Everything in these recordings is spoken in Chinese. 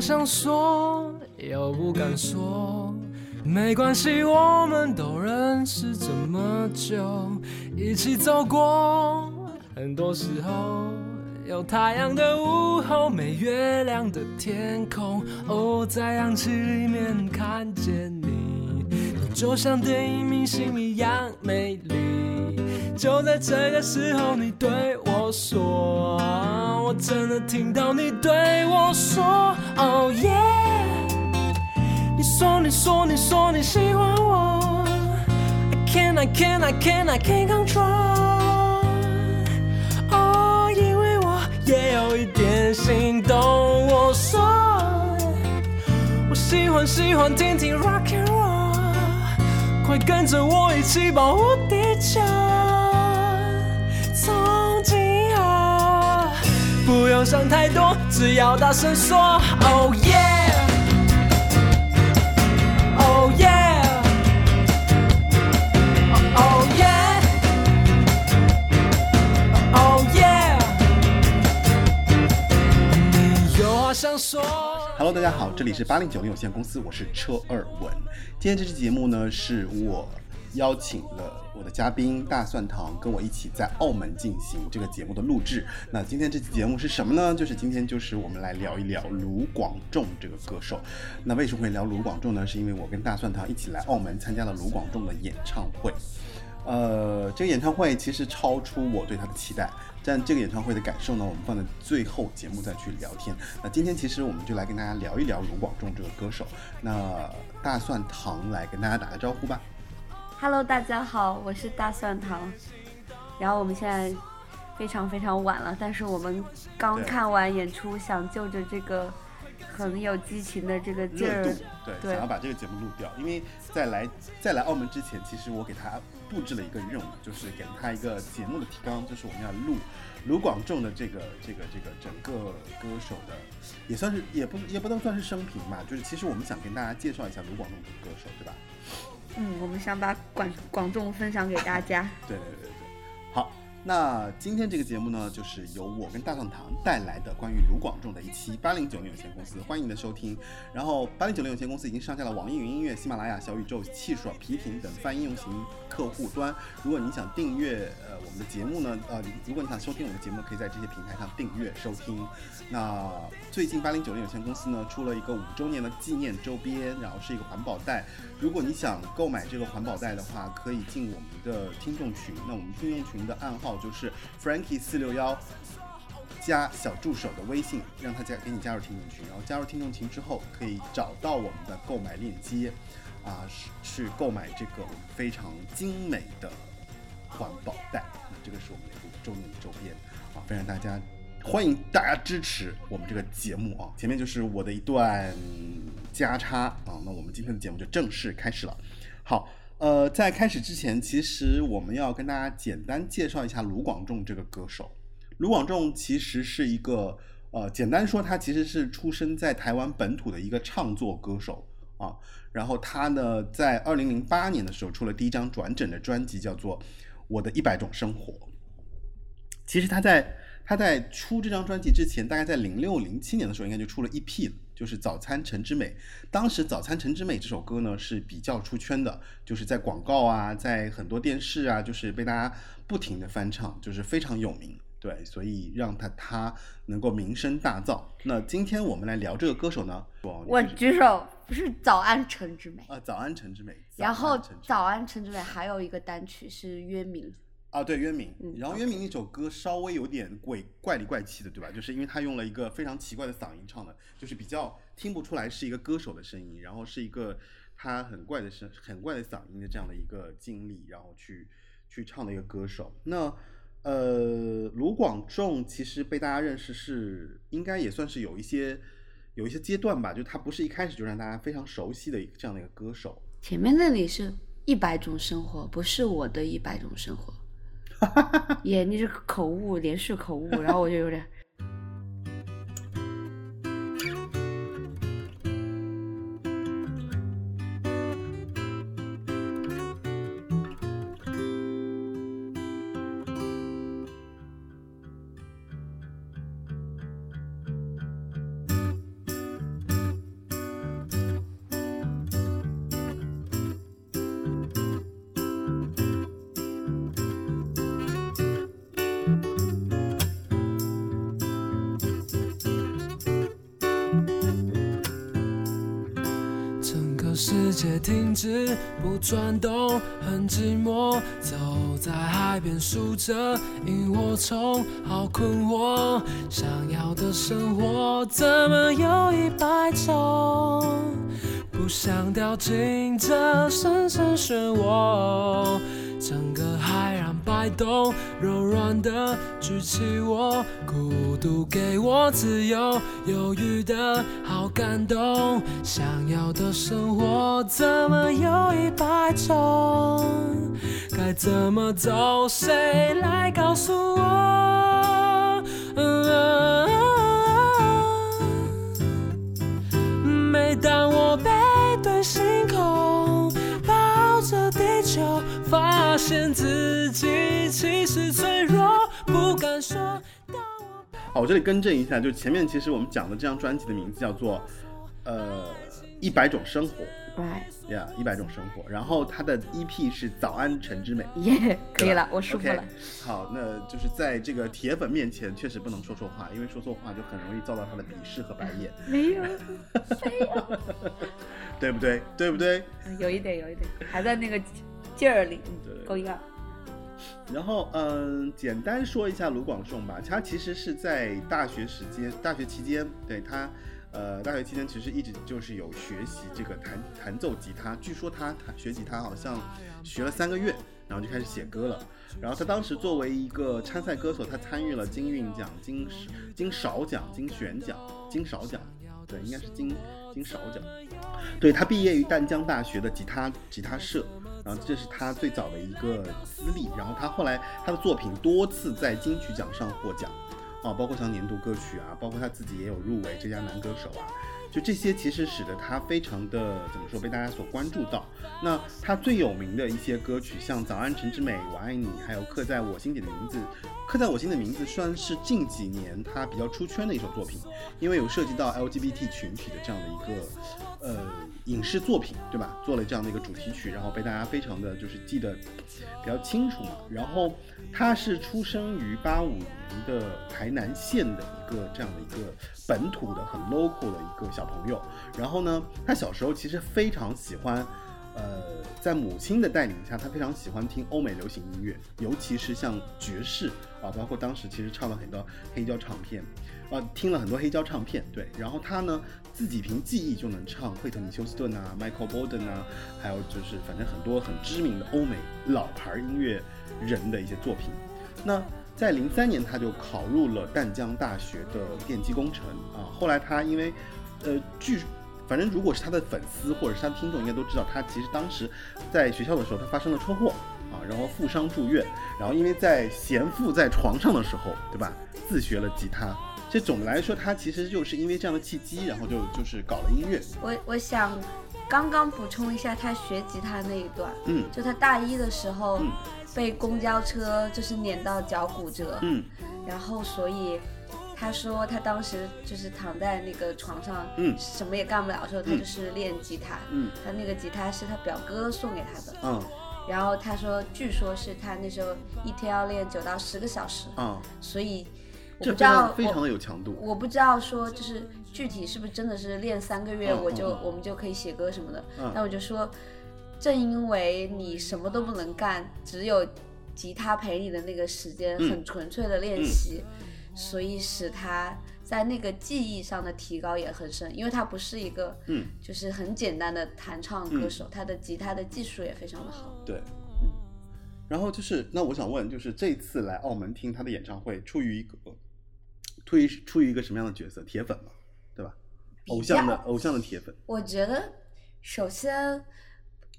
想说，又不敢说，没关系，我们都认识这么久，一起走过很多时候，有太阳的午后，没月亮的天空，哦，在氧气里面看见你，你就像电影明星一样美丽。就在这个时候，你对我说，我真的听到你对我说，Oh yeah。你说，你说，你说你喜欢我，I can't, I can't, I can't, I can't control。哦，因为我也有一点心动。我说，我喜欢喜欢听听 rock and roll，快跟着我一起保护地球。不用想太多，只要大声说，Oh yeah。Oh yeah, oh yeah, oh yeah。你有话想说。Hello，大家好，这里是八零九零有限公司，我是车二文。今天这期节目呢，是我邀请了我的嘉宾大蒜糖跟我一起在澳门进行这个节目的录制。那今天这期节目是什么呢？就是今天就是我们来聊一聊卢广仲这个歌手。那为什么会聊卢广仲呢？是因为我跟大蒜糖一起来澳门参加了卢广仲的演唱会。呃，这个演唱会其实超出我对他的期待，但这个演唱会的感受呢，我们放在最后节目再去聊天。那今天其实我们就来跟大家聊一聊卢广仲这个歌手。那大蒜糖来跟大家打个招呼吧。Hello，大家好，我是大蒜糖。然后我们现在非常非常晚了，但是我们刚看完演出，想就着这个很有激情的这个劲儿热度，，对，对想要把这个节目录掉，因为在来在来澳门之前，其实我给他布置了一个任务，就是给了他一个节目的提纲，就是我们要录卢广仲的这个这个这个整个歌手的，也算是也不也不能算是生平吧，就是其实我们想跟大家介绍一下卢广仲这个歌手，对吧？嗯，我们想把广广众分享给大家。对对对对，好。那今天这个节目呢，就是由我跟大蒜糖带来的关于卢广仲的一期八零九零有限公司，欢迎你的收听。然后八零九零有限公司已经上架了网易云音乐、喜马拉雅、小宇宙、汽水、皮艇等泛应用型客户端。如果你想订阅呃我们的节目呢，呃，如果你想收听我们的节目，可以在这些平台上订阅收听。那最近八零九零有限公司呢出了一个五周年的纪念周边，然后是一个环保袋。如果你想购买这个环保袋的话，可以进我们的听众群。那我们听众群的暗号就是 Frankie 四六幺。加小助手的微信，让他加给你加入听众群，然后加入听众群之后，可以找到我们的购买链接，啊，是去购买这个非常精美的环保袋。那这个是我们的五周年周边啊，非常大家欢迎大家支持我们这个节目啊。前面就是我的一段加插啊，那我们今天的节目就正式开始了。好，呃，在开始之前，其实我们要跟大家简单介绍一下卢广仲这个歌手。卢广仲其实是一个呃，简单说，他其实是出生在台湾本土的一个唱作歌手啊。然后他呢，在二零零八年的时候出了第一张转整的专辑，叫做《我的一百种生活》。其实他在他在出这张专辑之前，大概在零六零七年的时候，应该就出了 EP 了，就是《早餐陈之美》。当时《早餐陈之美》这首歌呢是比较出圈的，就是在广告啊，在很多电视啊，就是被大家不停的翻唱，就是非常有名。对，所以让他他能够名声大噪。那今天我们来聊这个歌手呢，我举手，不是早安陈之美。啊，早安陈之美。然后早安陈之美还有一个单曲是约明，啊，对，渊明。嗯然后渊明那首歌稍微有点鬼怪里怪气的，对吧？就是因为他用了一个非常奇怪的嗓音唱的，就是比较听不出来是一个歌手的声音，然后是一个他很怪的声、很怪的嗓音的这样的一个经历，然后去去唱的一个歌手。那呃，卢广仲其实被大家认识是应该也算是有一些有一些阶段吧，就他不是一开始就让大家非常熟悉的一个这样的一个歌手。前面那里是一百种生活，不是我的一百种生活。耶，你这口误，连续口误，然后我就有点。转动，很寂寞。走在海边数着萤火虫，好困惑。想要的生活怎么有一百种？不想掉进这深深漩涡。摆动，柔软的举起我，孤独给我自由，犹豫的好感动。想要的生活怎么有一百种？该怎么走？谁来告诉我？每当我背对星，着地球，发现自己其实脆弱，不敢说。哦我这里更正一下，就前面其实我们讲的这张专辑的名字叫做呃一百种生活 right，呀，一百种生活。然后它的 EP 是早安陈之美。耶，可以了，我舒服了。好，那就是在这个铁粉面前，确实不能说错话，因为说错话就很容易遭到他的鄙视和白眼，没有，没有，对不对？对不对？有一点，有一点，还在那个劲儿里，对嗯，够硬。然后，嗯，简单说一下卢广仲吧，他其实是在大学时间、大学期间，对他，呃，大学期间其实一直就是有学习这个弹弹奏吉他。据说他弹学吉他好像学了三个月，然后就开始写歌了。然后他当时作为一个参赛歌手，他参与了金韵奖、金金勺奖、金选奖、金勺奖，对，应该是金金勺奖。对他毕业于淡江大学的吉他吉他社，然后这是他最早的一个资历。然后他后来他的作品多次在金曲奖上获奖，啊，包括像年度歌曲啊，包括他自己也有入围最佳男歌手啊。就这些，其实使得他非常的怎么说被大家所关注到。那他最有名的一些歌曲，像《早安陈之美》《我爱你》，还有《刻在我心底的名字》。《刻在我心的名字》算是近几年他比较出圈的一首作品，因为有涉及到 LGBT 群体的这样的一个呃影视作品，对吧？做了这样的一个主题曲，然后被大家非常的就是记得比较清楚嘛。然后他是出生于八五年的台南县的一个这样的一个本土的很 local 的一个小朋友。然后呢，他小时候其实非常喜欢。呃，在母亲的带领下，他非常喜欢听欧美流行音乐，尤其是像爵士啊，包括当时其实唱了很多黑胶唱片，啊，听了很多黑胶唱片，对。然后他呢，自己凭记忆就能唱惠特尼休斯顿啊、Michael Bolton 啊，还有就是反正很多很知名的欧美老牌音乐人的一些作品。那在零三年，他就考入了淡江大学的电机工程啊。后来他因为，呃，据反正如果是他的粉丝或者是他的听众，应该都知道，他其实当时在学校的时候，他发生了车祸啊，然后负伤住院，然后因为在闲赋在床上的时候，对吧，自学了吉他。其实总的来说，他其实就是因为这样的契机，然后就就是搞了音乐。我我想刚刚补充一下他学吉他那一段，嗯就他大一的时候嗯被公交车就是碾到脚骨折，嗯然后所以他说他当时就是躺在那个床上，嗯什么也干不了的时候，他嗯就是练吉他。嗯他那个吉他是他表哥送给他的，嗯然后他说，据说是他那时候一天要练九到十个小时，嗯，所以我不知道常非常的有强度。我不知道说就是具体是不是真的是练三个月，嗯我就、嗯嗯我们就可以写歌什么的。嗯那我就说，正因为你什么都不能干，只有吉他陪你的那个时间，嗯很纯粹的练习，所以使他在那个技艺上的提高也很深。因为他不是一个嗯，就是很简单的弹唱歌手，他的吉他的技术也非常的好。对。然后就是，那我想问，就是这次来澳门听他的演唱会，出于一个出于出于一个什么样的角色？铁粉嘛，对吧？偶像的偶像的铁粉。我觉得，首先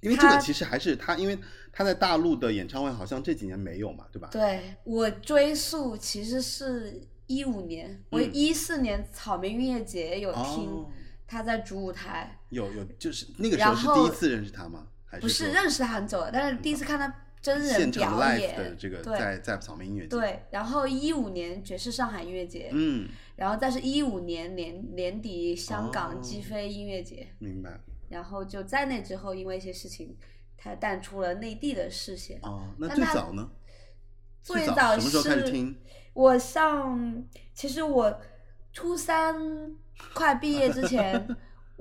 因为这个其实还是他，因为他在大陆的演唱会好像这几年没有嘛，对吧？对我追溯其实是一五年，我嗯一四年草莓音乐节有听哦，他在主舞台，有有，就是那个时候是第一次认识他吗？还是不是认识他很久了，但是第一次看他真人表演，的这个对在在草莓音乐节？，对，然后一五年爵士上海音乐节，嗯，然后再是一五年年年底香哦港击飞音乐节，明白。然后就在那之后，因为一些事情，他淡出了内地的视线。哦，那最早呢？早最早什么时候开始是听？我上，其实我初三快毕业之前，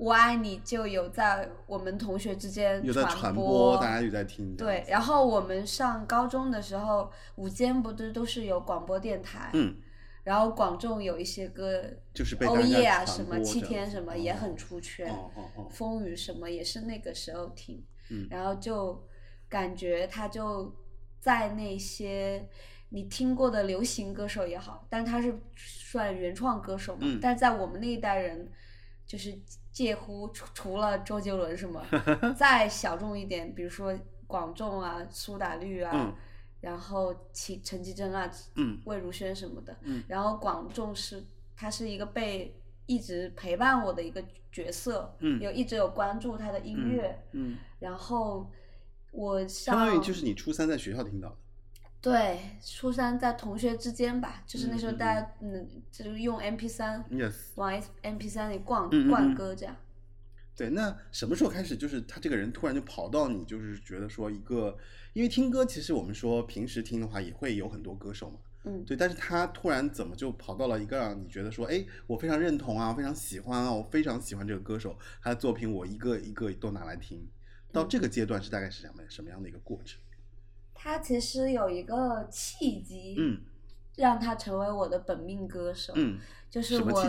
我爱你就有在我们同学之间有在传播，大家有在听。对，然后我们上高中的时候，午间不都都是有广播电台，嗯，然后广众有一些歌，就是被欧耶啊什么七天什么也哦很出圈，哦哦哦，风雨什么也是那个时候听，嗯然后就感觉他就在那些你听过的流行歌手也好，但他是算原创歌手嘛，嗯但是在我们那一代人，就是介乎除除了周杰伦什么，再小众一点，比如说广众啊、苏打绿啊，嗯然后陈陈绮贞啊、嗯。魏如萱什么的，嗯。然后广众是他是一个被一直陪伴我的一个角色，嗯。有一直有关注他的音乐，嗯，然后我相上当于就是你初三在学校听到的。对初三在同学之间吧，就是那时候大家嗯就是用 MP 三 Yes，往 MP 三里灌嗯嗯嗯。灌歌这样。对，那什么时候开始，就是他这个人突然就跑到你，就是觉得说一个，因为听歌其实我们说平时听的话也会有很多歌手嘛，嗯，对，但是他突然怎么就跑到了一个让你觉得说，哎，我非常认同啊，非常喜欢啊，我非常喜欢这个歌手，他的作品我一个一个都拿来听，到嗯。这个阶段是大概是什么什么样的一个过程？他其实有一个契机，嗯让他成为我的本命歌手，嗯就是我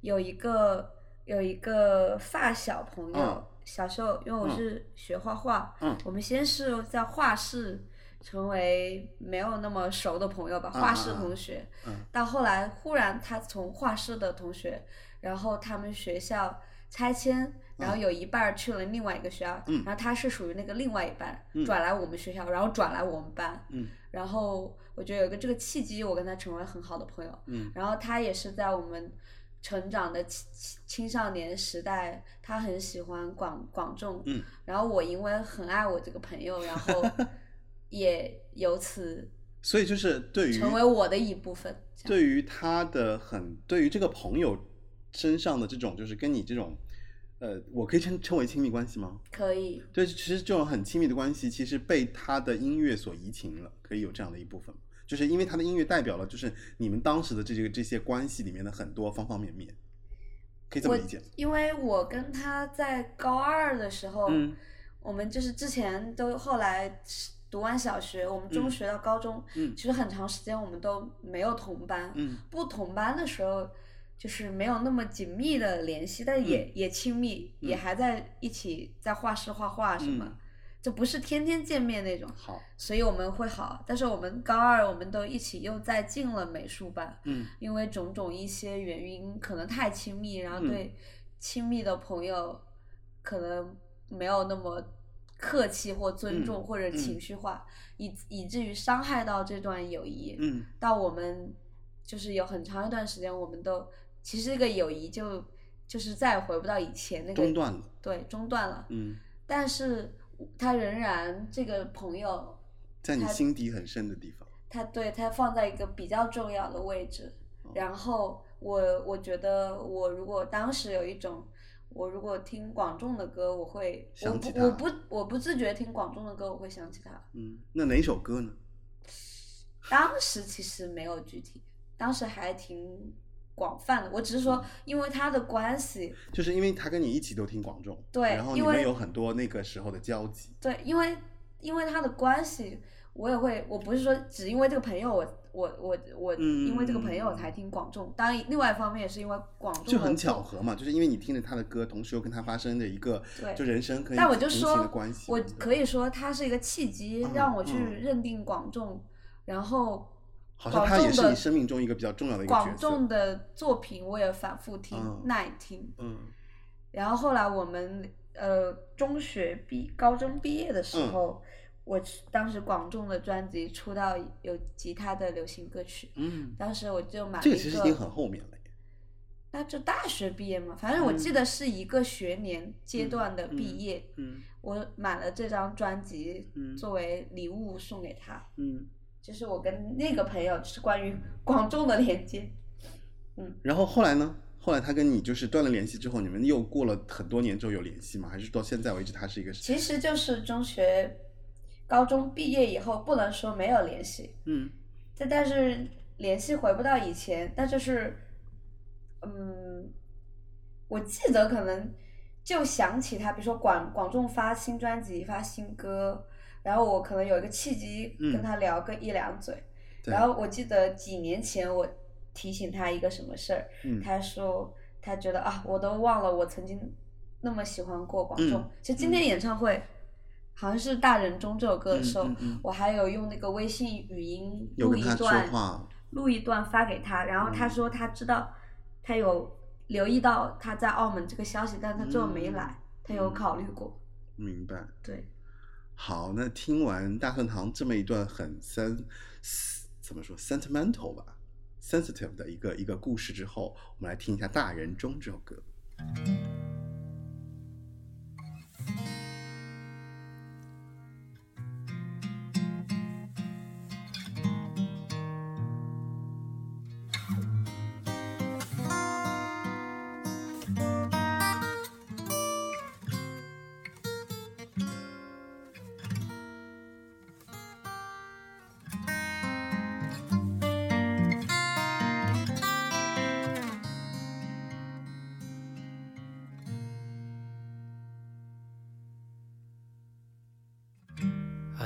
有一个有一个发小朋友，嗯小时候因为我嗯是学画画，嗯我们先是在画室成为没有那么熟的朋友吧，嗯画室同学，嗯到后来忽然他从画室的同学，然后他们学校拆迁。然后有一半儿去了另外一个学校，嗯然后他是属于那个另外一半，嗯转来我们学校，然后转来我们班，嗯然后我觉得有一个这个契机，我跟他成为很好的朋友。嗯然后他也是在我们成长的青青青少年时代，他很喜欢广广众。嗯然后我因为很爱我这个朋友，然后 也由此所以就是对于成为我的一部分。对于他的很，对于这个朋友身上的这种，就是跟你这种，呃，我可以称称为亲密关系吗？可以，对，其实这种很亲密的关系，其实被他的音乐所移情了，可以有这样的一部分，就是因为他的音乐代表了，就是你们当时的这个这些关系里面的很多方方面面，可以这么理解？因为我跟他在高二的时候，嗯我们就是之前都后来读完小学，我们中嗯学到高中，嗯其实很长时间我们都没有同班。嗯不同班的时候，就是没有那么紧密的联系，但也、也亲密，嗯。也还在一起在画室画画什么，嗯就不是天天见面那种。好，所以我们会好，但是我们高二我们都一起又再进了美术班，嗯。因为种种一些原因，可能太亲密，然后嗯。对亲密的朋友可能没有那么客气或尊重、嗯或者嗯情。绪化，以以至于伤害到这段友谊。嗯。到我们就是有很长一段时间，我们都其实这个友谊就就是再也回不到以前那个中断了，对中断了。嗯，但是他仍然这个朋友，在你心底很深的地方，他对他放在一个比较重要的位置。哦然后我我觉得我如果当时有一种。我如果听广众的歌，我会我不我不我不自觉听广众的歌，我会想起他。嗯，那哪首歌呢？当时其实没有具体，当时还挺广泛的。我只是说，因为他的关系，就是因为他跟你一起都听广众，对然后你们有很多那个时候的交集，对，因为因为他的关系，我也会，我不是说只因为这个朋友我，我我我嗯因为这个朋友才听广众。当然，另外一方面也是因为广众就很巧合嘛，就是因为你听着他的歌，同时又跟他发生的一个对就人生可以但我就说我可以说它是一个契机，让我去嗯认定广众，然后好像他也是你生命中一个比较重要的一个角广色，众的作品我也反复听、嗯。耐听。嗯。然后后来我们呃中学毕高中毕业的时嗯。候，我当时广众的专辑出到有吉他的流行歌曲，嗯，当时我就买了这一个其实已经很后面了，那就大学毕业嘛，反正我记得是一个学年阶段的毕业，嗯。我买了这张专辑嗯。作为礼物送给他，嗯，就是我跟那个朋友就是关于广众的连接。嗯然后后来呢？后来他跟你就是断了联系之后，你们又过了很多年之后有联系吗？还是到现在为止他是一个其实就是中学、高中毕业以后，不能说没有联系，嗯但但是联系回不到以前，那就是，嗯，我记得可能就想起他，比如说广广众发新专辑、发新歌，然后我可能有一个契机嗯跟他聊个一两嘴。对然后我记得几年前我提醒他一个什么事儿，嗯他说他觉得啊，我都忘了我曾经那么喜欢过广众。嗯其实今天演唱会。好像是《大人中》这首歌的时候，嗯嗯嗯我还有用那个微信语音录一段，录一段发给他，然后他嗯说他知道，他有留意到他在澳门这个消息，但他最后没来，他有嗯考虑过。明白。对，好，那听完大圣堂这么一段很 sen 怎么说 sentimental 吧，sensitive 的一个一个故事之后，我们来听一下《大人中》这首歌。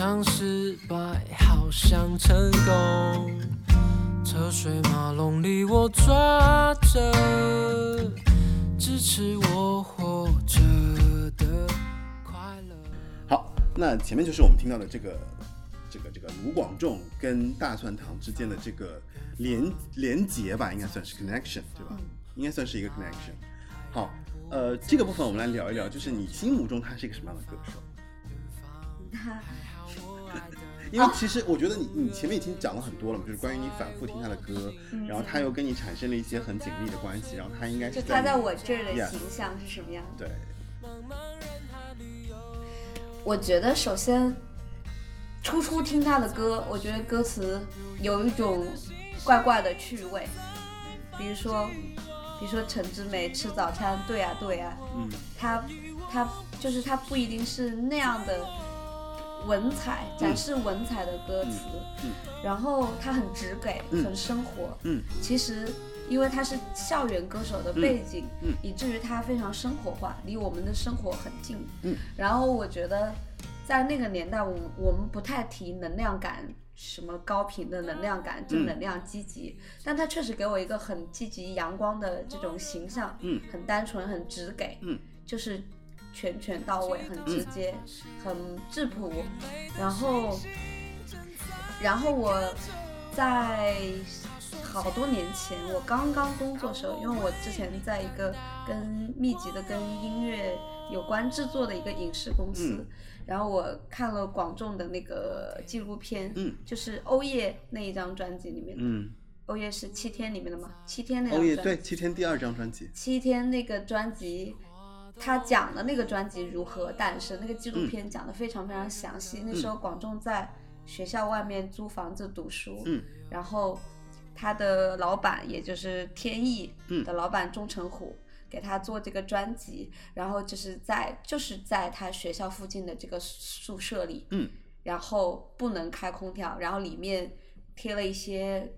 常失败，好想成功。车水马龙里，我抓着支持我活着的快乐。好，那前面就是我们听到的这个这个这个卢广仲跟大蒜堂之间的这个连连结吧，应该算是 connection 对吧？应该算是一个 connection。好，呃，这个部分我们来聊一聊，就是你心目中他是一个什么样的歌手？他因为其实我觉得你你前面已经讲了很多了嘛，就是关于你反复听他的歌，然后他又跟你产生了一些很紧密的关系，然后他应该就是他在我这儿的形象是什么样的？对，我觉得首先，初初听他的歌，我觉得歌词有一种怪怪的趣味，比如说，比如说陈志美吃早餐，对呀、对呀、嗯。他他就是他不一定是那样的文采，展示文采的歌词，嗯然后他很直给，嗯。很生活。嗯。其实因为他是校园歌手的背景，嗯。以至于他非常生活化，离我们的生活很近。嗯，然后我觉得在那个年代，我我们不太提能量感。什么高频的能量感、正能量、积极，但他确实给我一个很积极、阳光的这种形象，嗯，很单纯、很直给，嗯，就是全全到位，很直接，很质朴。然后，然后我在好多年前，我刚刚工作时候，因为我之前在一个跟密集的跟音乐有关制作的一个影视公司，嗯然后我看了广众的那个纪录片，嗯就是欧耶那一张专辑里面的，嗯，欧耶是七天里面的嘛，七天那哦也张专辑，对，七天第二张专辑，七天那个专辑他讲的那个专辑如何诞生，那个纪录片讲的非常非常详细。那时候广仲在学校外面租房子读书，嗯然后他的老板也就是天意嗯的老板钟成虎。给他做这个专辑，然后就是在就是在他学校附近的这个宿舍里，嗯，然后不能开空调，然后里面贴了一些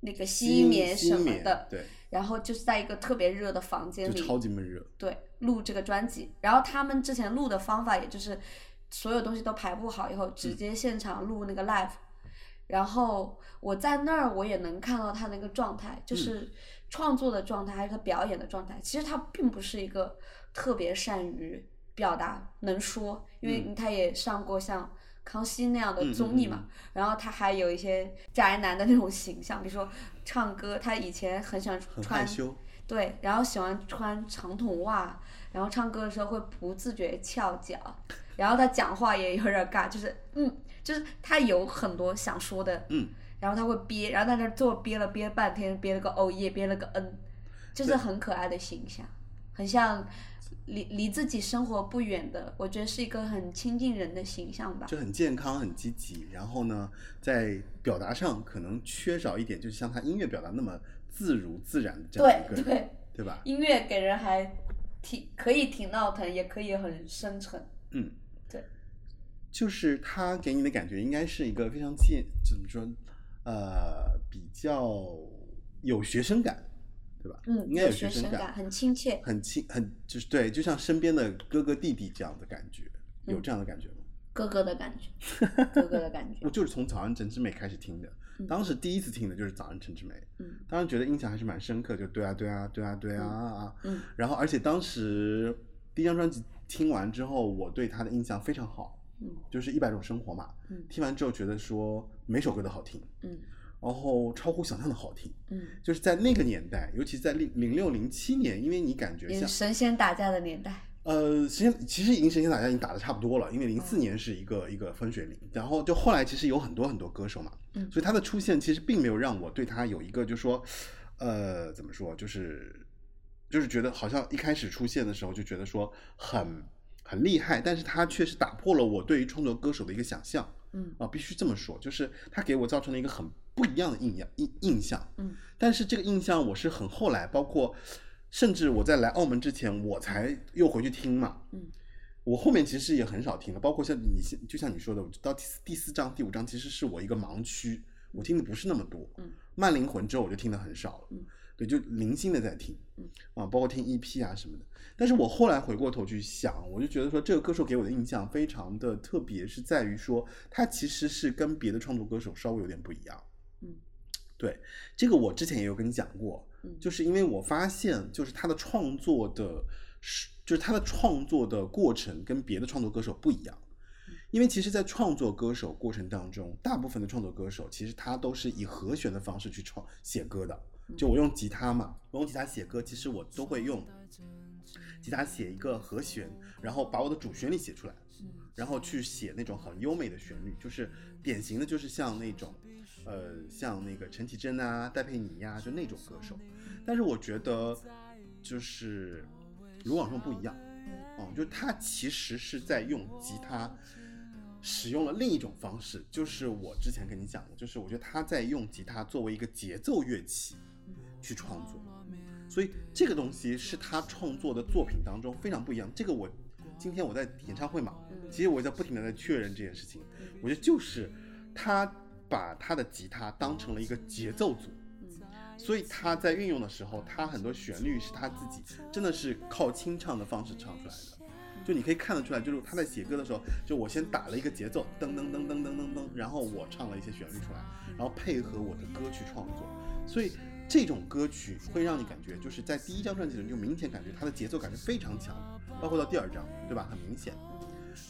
那个吸棉什么的，对，然后就是在一个特别热的房间就里，超级闷热。对，录这个专辑。然后他们之前录的方法，也就是所有东西都排布好以后，直接现场录那个 live。然后我在那儿，我也能看到他那个状态，就是创作的状态，还是他表演的状态。其实他并不是一个特别善于表达、能说，因为他也上过像康熙那样的综艺嘛。然后他还有一些宅男的那种形象，比如说唱歌，他以前很喜欢很穿害羞，对，然后喜欢穿长筒袜，然后唱歌的时候会不自觉翘脚，然后他讲话也有点尬，就是嗯，就是他有很多想说的，嗯，然后他会憋，然后在那儿坐憋了憋半天，憋了个哦耶，憋了个嗯，就是很可爱的形象，很像离离自己生活不远的，我觉得是一个很亲近人的形象吧。就很健康、很积极。然后呢，在表达上可能缺少一点，就是像他音乐表达那么自如自然的这样一个人，对对，对吧？音乐给人还挺可以挺闹腾，也可以很深沉。嗯，对，就是他给你的感觉应该是一个非常健，怎么说？呃，比较有学生感，对吧？嗯，应该有学生感，很亲切。很亲，很就是对，就像身边的哥哥弟弟这样的感觉，有嗯这样的感觉吗？哥哥的感觉，哥哥的感觉我。就是从《早安整之美》开始听的，嗯当时第一次听的就是《早安陈志梅》，嗯当时觉得印象还是蛮深刻，就对啊对啊对啊对啊啊，嗯。然后而且当时第一张专辑听完之后，我对他的印象非常好，嗯就是《一百种生活》嘛，嗯。听完之后觉得说每首歌都好听，嗯。然后超乎想象的好听，嗯，就是在那个年代，尤其在零零六零七年，因为你感觉像神仙打架的年代。呃，其实其实已经神仙打架已经打的差不多了，因为零四年是一个、一个分水岭，然后就后来其实有很多很多歌手嘛，嗯所以他的出现其实并没有让我对他有一个就说，呃，怎么说，就是就是觉得好像一开始出现的时候就觉得说很很厉害，但是他确实打破了我对于创作歌手的一个想象嗯。啊，必须这么说，就是他给我造成了一个很不一样的印象印印象，嗯。但是这个印象我是很后来，包括甚至我在来澳门之前，我才又回去听嘛。嗯，我后面其实也很少听了，包括像你现就像你说的，到第四第四章、第五章其实是我一个盲区，我听的不是那么多。嗯，慢灵魂之后我就听的很少了。嗯，对，就零星的在听。嗯，啊，包括听 EP 啊什么的。但是我后来回过头去想，我就觉得说这个歌手给我的印象非常的特别，是在于说他其实是跟别的创作歌手稍微有点不一样。嗯，对，这个我之前也有跟你讲过，嗯就是因为我发现，就是他的创作的，是就是他的创作的过程跟别的创作歌手不一样。因为其实，在创作歌手过程当中，大部分的创作歌手其实他都是以和弦的方式去创写歌的。就我用吉他嘛，我用吉他写歌，其实我都会用吉他写一个和弦，然后把我的主旋律写出来，然后去写那种很优美的旋律，就是典型的，就是像那种，呃，像那个陈绮贞啊、戴佩妮呀、就那种歌手。但是我觉得，就是卢广仲不一样，嗯，就他其实是在用吉他。使用了另一种方式，就是我之前跟你讲的，就是我觉得他在用吉他作为一个节奏乐器去创作，所以这个东西是他创作的作品当中非常不一样。这个我今天我在演唱会嘛，其实我在不停的在确认这件事情，我觉得就是他把他的吉他当成了一个节奏组，所以他在运用的时候，他很多旋律是他自己真的是靠清唱的方式唱出来的。就你可以看得出来，就是他在写歌的时候，就我先打了一个节奏，噔噔噔噔噔噔噔，然后我唱了一些旋律出来，然后配合我的歌去创作，所以这种歌曲会让你感觉，就是在第一张专辑里就明显感觉它的节奏感是非常强，包括到第二张，对吧？很明显。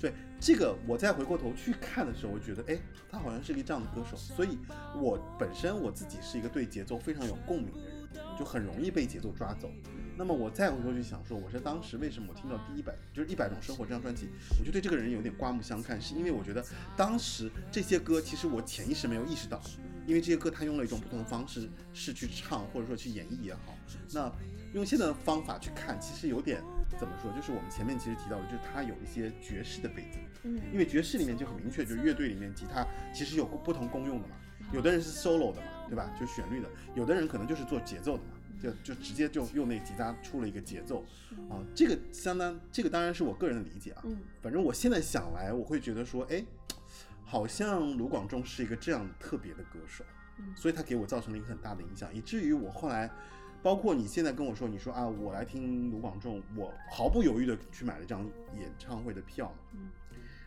对这个，我再回过头去看的时候，我觉得，哎，他好像是一个这样的歌手，所以我本身我自己是一个对节奏非常有共鸣的人，就很容易被节奏抓走。那么我再回头去想说，我是当时为什么我听到第一百就是一百种生活这张专辑，我就对这个人有点刮目相看，是因为我觉得当时这些歌其实我潜意识没有意识到，因为这些歌他用了一种不同的方式是去唱或者说去演绎也好，那用现在的方法去看，其实有点怎么说？就是我们前面其实提到的，就是它有一些爵士的背景，嗯。因为爵士里面就很明确，就是乐队里面吉他其实有不同功用的嘛，有的人是 solo 的嘛，对吧？就旋律的，有的人可能就是做节奏的嘛。就就直接就用那吉他出了一个节奏，啊，这个相当这个当然是我个人的理解啊，嗯。反正我现在想来，我会觉得说，哎，好像卢广仲是一个这样特别的歌手，嗯。所以他给我造成了一个很大的影响，以至于我后来，包括你现在跟我说，你说啊，我来听卢广仲，我毫不犹豫的去买了这张演唱会的票，嗯。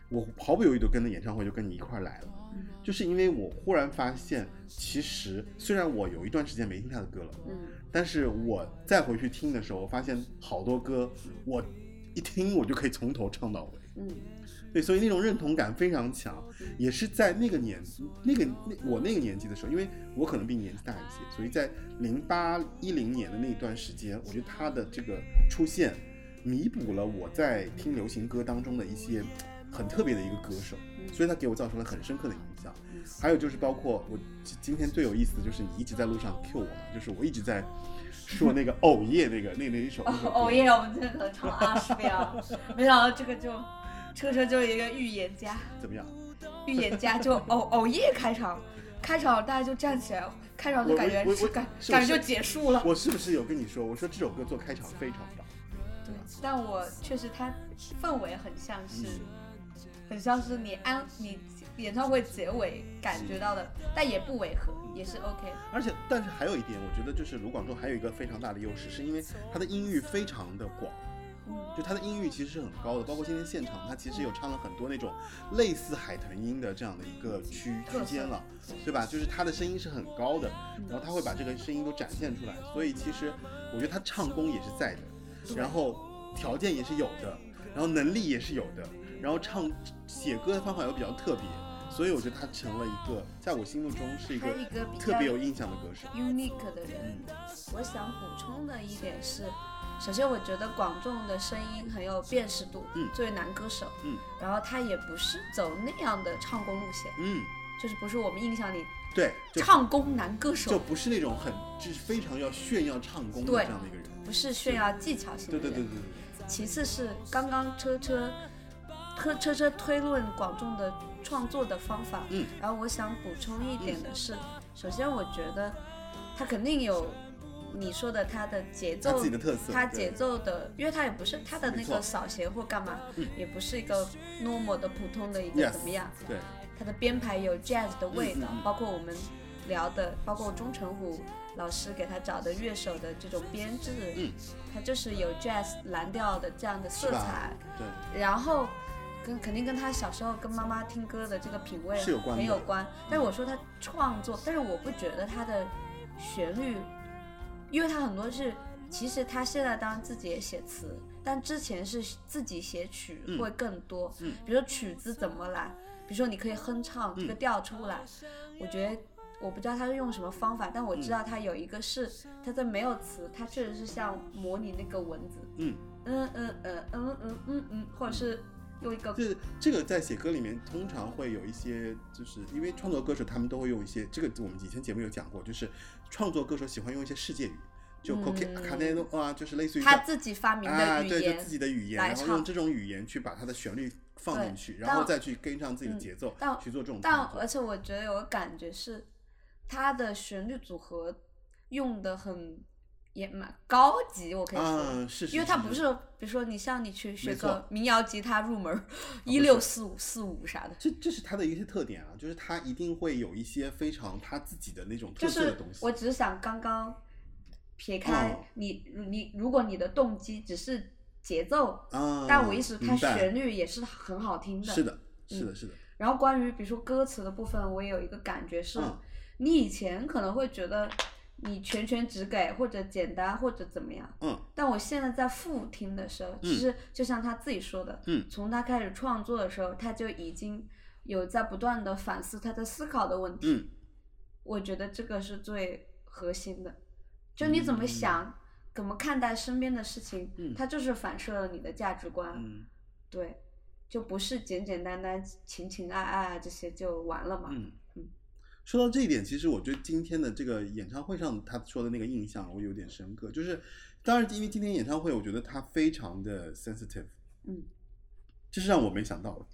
我毫不犹豫的跟着演唱会就跟你一块儿来了，嗯。就是因为我忽然发现，其实虽然我有一段时间没听他的歌了，嗯。但是我再回去听的时候，我发现好多歌我一听我就可以从头唱到尾。嗯对，所以那种认同感非常强，也是在那个年那个那我那个年纪的时候，因为我可能比你年纪大一些，所以在零八一零年的那一段时间，我觉得他的这个出现，弥补了我在听流行歌当中的一些很特别的一个歌手，所以他给我造成了很深刻的影响。还有就是包括我今今天最有意思的就是你一直在路上 Q 我嘛，就是我一直在说那个 偶夜那个那那一首哦耶，我们真的能唱二十秒，没想到这个就车车就是一个预言家，怎么样？预言家就偶 偶夜开场，开场大家就站起来，开场就感觉是不感觉就结束了。我是不是有跟你说？我说这首歌做开场非常棒。对，但我确实它氛围很像是，很像是你安你演唱会结尾感觉到的，但也不违和，也是 OK 的。而且，但是还有一点，我觉得就是卢广仲还有一个非常大的优势，是因为他的音域非常的广，嗯就他的音域其实是很高的。包括今天现场，他其实有唱了很多那种类似海豚音的这样的一个区区间了，对吧？就是他的声音是很高的，然后他会把这个声音都展现出来，所以其实我觉得他唱功也是在的，然后条件也是有的，然后能力也是有的，然后唱写歌的方法又比较特别，所以我觉得他成了一个在我心目中是一个特别有印象的歌手。unique 的人。我想补充的一点是，首先我觉得广仲的声音很有辨识度，嗯。作为男歌手，嗯，然后他也不是走那样的唱功路线，嗯，就是不是我们印象里对，唱功男歌手。就，不是那种很就是非常要炫耀唱功的对这样的一个人。不是炫耀技巧型的人。对对对对对。其次是刚刚车车车车车推论广众的创作的方法，嗯，然后我想补充一点的是，首先我觉得他肯定有你说的他的节奏他自己的特色对他节奏的，因为他也不是他的那个扫弦或干嘛，嗯也不是一个 normal 的普通的一个怎么样，对，他的编排有 jazz 的味道，包括我们聊的，包括钟成虎老师给他找的乐手的这种编制，嗯，他就是有 jazz 蓝调的这样的色彩，对，然后跟肯定跟他小时候跟妈妈听歌的这个品味很有关。但是我说他创作，但是我不觉得他的旋律，因为他很多是，其实他现在当然自己也写词，但之前是自己写曲嗯会更多。嗯比如说曲子怎么来，比如说你可以哼唱这个嗯调出来，我觉得。我不知道他是用什么方法，但我嗯知道他有一个是他在没有词，他确实是像模拟那个文字，嗯，嗯嗯嗯嗯嗯嗯嗯，或者是用一个就是这个在写歌里面通常会有一些，就是因为创作歌手他们都会用一些，这个我们以前节目有讲过，就是创作歌手喜欢用一些世界语，就 c o c 嗯 a n o 啊，就是类似于他自己发明啊，的语对，就自己的语言，然后用这种语言去把它的旋律放进去，然后再去跟上自己的嗯节奏，但去做这种但而且我觉得有个感觉是，他的旋律组合用的很也蛮高级，我可以说。嗯，是，因为它不是，比如说你像你去学个民谣吉他入门，一六四五四五啥的，这这是它的一些特点啊，就是它一定会有一些非常他自己的那种就是特色的东西。我只是想刚刚撇开哦你你如果你的动机只是节奏，啊，但我意思它旋律也是很好听的。是的，是的，是的，然后关于比如说歌词的部分，我也有一个感觉是，嗯你以前可能会觉得你全权只给或者简单或者怎么样，嗯但我现在在复听的时候，嗯其实就像他自己说的，嗯从他开始创作的时候，他就已经有在不断的反思他在思考的问题。嗯我觉得这个是最核心的，就你怎么想，怎么看待身边的事情，嗯它就是反射了你的价值观。嗯对，就不是简简单单情情爱爱啊这些就完了嘛。说到这一点，其实我对今天的这个演唱会上他说的那个印象，我有点深刻。就是，当然，因为今天演唱会，我觉得他非常的 sensitive，嗯，这是让我没想到的，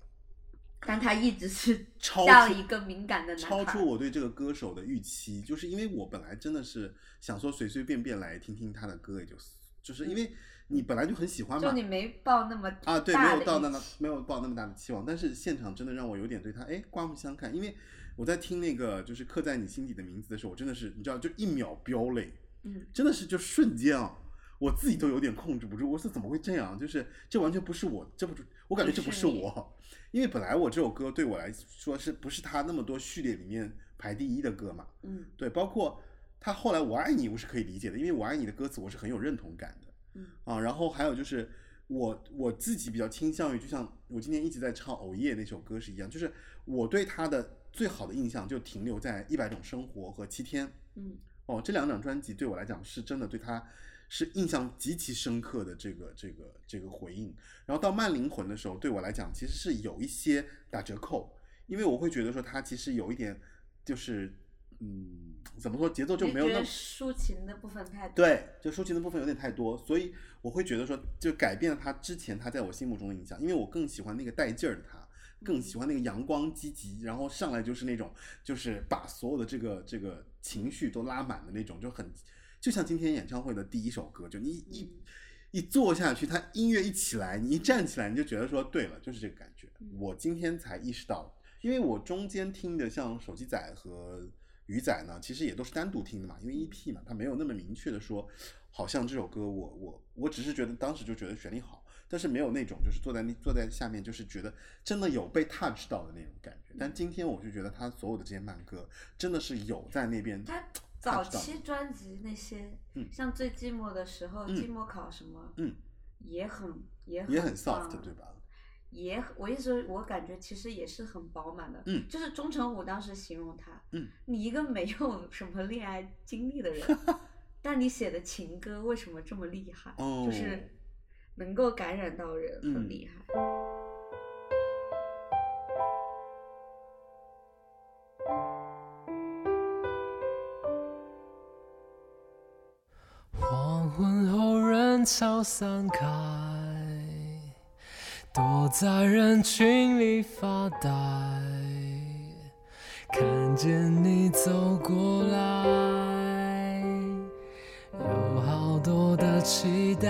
但他一直是超一个敏感的男超孩。出我对这个歌手的预期。就是因为我本来真的是想说随随便便来听听他的歌，也就是就是因为你本来就很喜欢嘛，就你没抱那么啊，对，没有到那么没有抱那么大的期望，但是现场真的让我有点对他哎刮目相看，因为我在听那个就是刻在你心底的名字的时候，我真的是你知道就一秒飙泪，嗯，真的是就瞬间啊，我自己都有点控制不住，我说怎么会这样？就是这完全不是我，这不是我感觉这不是我，因为本来我这首歌对我来说是不是他那么多序列里面排第一的歌嘛？嗯对，包括他后来我爱你，我是可以理解的，因为我爱你的歌词我是很有认同感的。嗯啊，然后还有就是我我自己比较倾向于，就像我今天一直在唱《偶夜》那首歌是一样，就是我对他的最好的印象就停留在《一百种生活》和《七天》嗯哦，这两张专辑对我来讲是真的对他是印象极其深刻的这个这个这个回应。然后到《慢灵魂》的时候，对我来讲其实是有一些打折扣，因为我会觉得说他其实有一点就是嗯怎么说节奏就没有那么抒情的部分太多。对，就抒情的部分有点太多，所以我会觉得说，就改变了他之前他在我心目中的印象，因为我更喜欢那个带劲儿的他，更喜欢那个阳光积极，然后上来就是那种，就是把所有的这个这个情绪都拉满的那种，就很就像今天演唱会的第一首歌，就你一、嗯一坐下去，他音乐一起来，你一站起来，你就觉得说，对了，就是这个感觉。嗯我今天才意识到，因为我中间听的像手机仔和鱼仔呢，其实也都是单独听的嘛，因为 EP 嘛，他没有那么明确的说，好像这首歌我我我只是觉得当时就觉得旋律好，但是没有那种就是坐在那坐在下面就是觉得真的有被 touch 到的那种感觉。但今天我就觉得他所有的这些慢歌真的是有在那边他早期专辑那些，嗯。像最寂寞的时候，嗯。寂寞考什么，嗯。也很也很也很 soft 对吧？也很我一直我感觉其实也是很饱满的，嗯。就是钟成武当时形容他，嗯，你一个没有什么恋爱经历的人，但你写的情歌为什么这么厉害？哦就是能够感染到人，嗯很厉害。黄昏后人潮散开，躲在人群里发呆，看见你走过来，有好多的期待，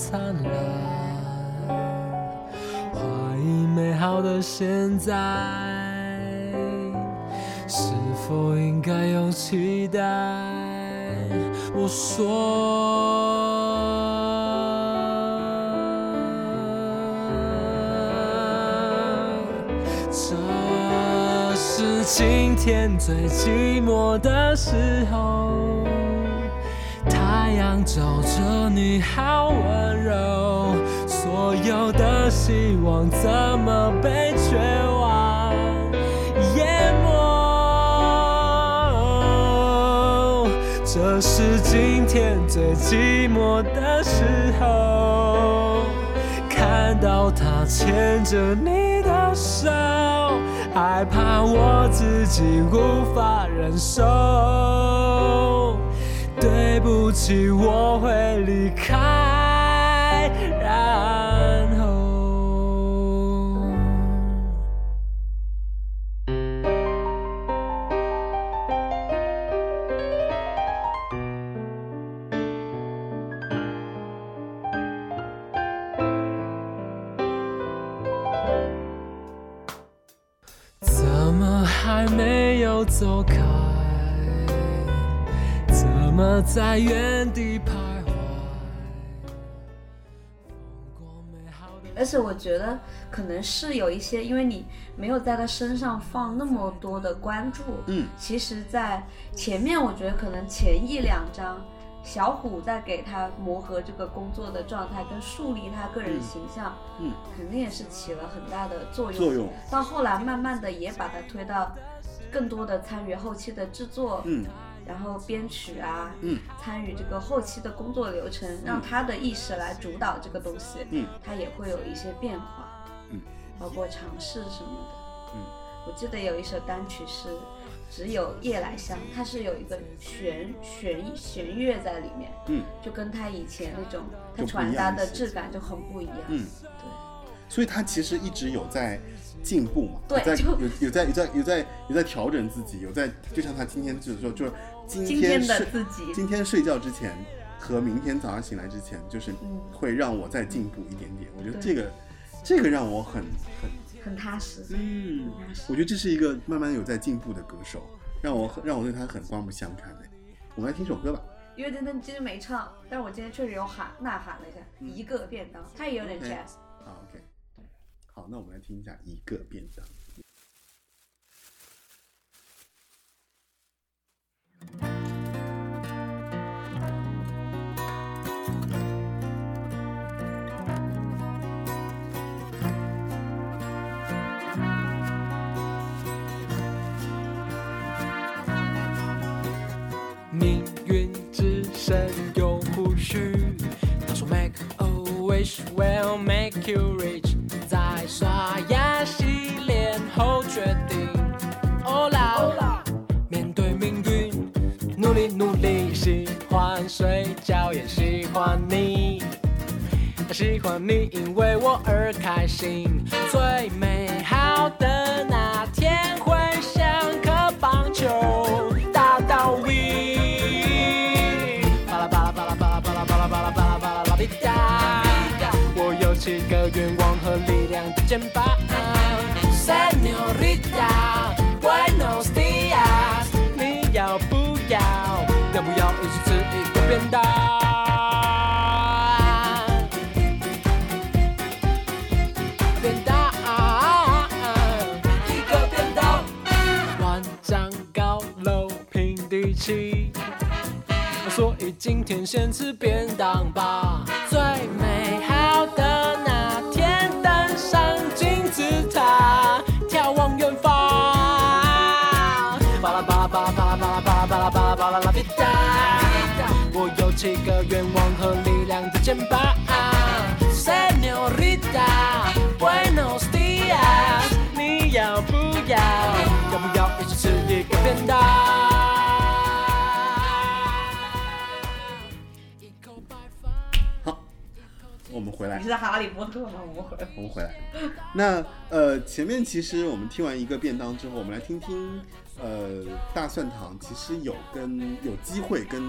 灿烂，怀疑美好的现在，是否应该有期待？我说。这是今天最寂寞的时候，太阳照着你好温柔，所有的希望怎么被绝望淹没？这是今天最寂寞的时候，看到他牵着你的手，害怕我自己无法忍受。对不起，我会离开，觉得可能是有一些，因为你没有在他身上放那么多的关注，嗯。其实，在前面我觉得可能前一两章小虎在给他磨合这个工作的状态，跟树立他个人嗯形象，嗯，肯定也是起了很大的作用。作用，到后来，慢慢的也把他推到更多的参与后期的制作，嗯然后编曲啊，嗯。参与这个后期的工作流程，让他的意识来主导这个东西，嗯。他也会有一些变化，嗯，包括尝试什么的，嗯，我记得有一首单曲是只有夜来香，它是有一个弦弦弦乐在里面，嗯就跟他以前那种他传达的质感就很不一样，嗯，对。所以他其实一直有在进步嘛，对有在就有有在有在有在有在调整自己，有在就像他今天就是说，就是今今天的自己今天睡觉之前和明天早上醒来之前，就是嗯会让我再进步一点点。我觉得这个这个让我很很很踏实，嗯我觉得这是一个慢慢有在进步的歌手，让我很让我对他很刮目相看的。我们来听首歌吧。因为真的今天没唱，但是我今天确实有喊呐喊了一下，一个便当，它也有点 jazz。好，OK，好，那我们来听一下一个便当。“命运之神有胡须”，他说 “Make a wish will make you rich”。在刷牙喜欢睡觉也喜欢你。喜欢你，因为我而开心。最美好的那天会像颗棒球打到 we。巴拉巴拉巴拉巴拉巴拉巴拉巴拉巴拉巴拉拉比达。我有七个愿望和力量的肩膀。Señorita, 蛋变蛋一个变蛋万丈高楼平地起。所以今天先吃便当吧。回来你。是哈利波特吗？我们回来。我们回来。那呃，前面其实我们听完一个便当之后，我们来听听呃，大蒜糖其实有跟有机会跟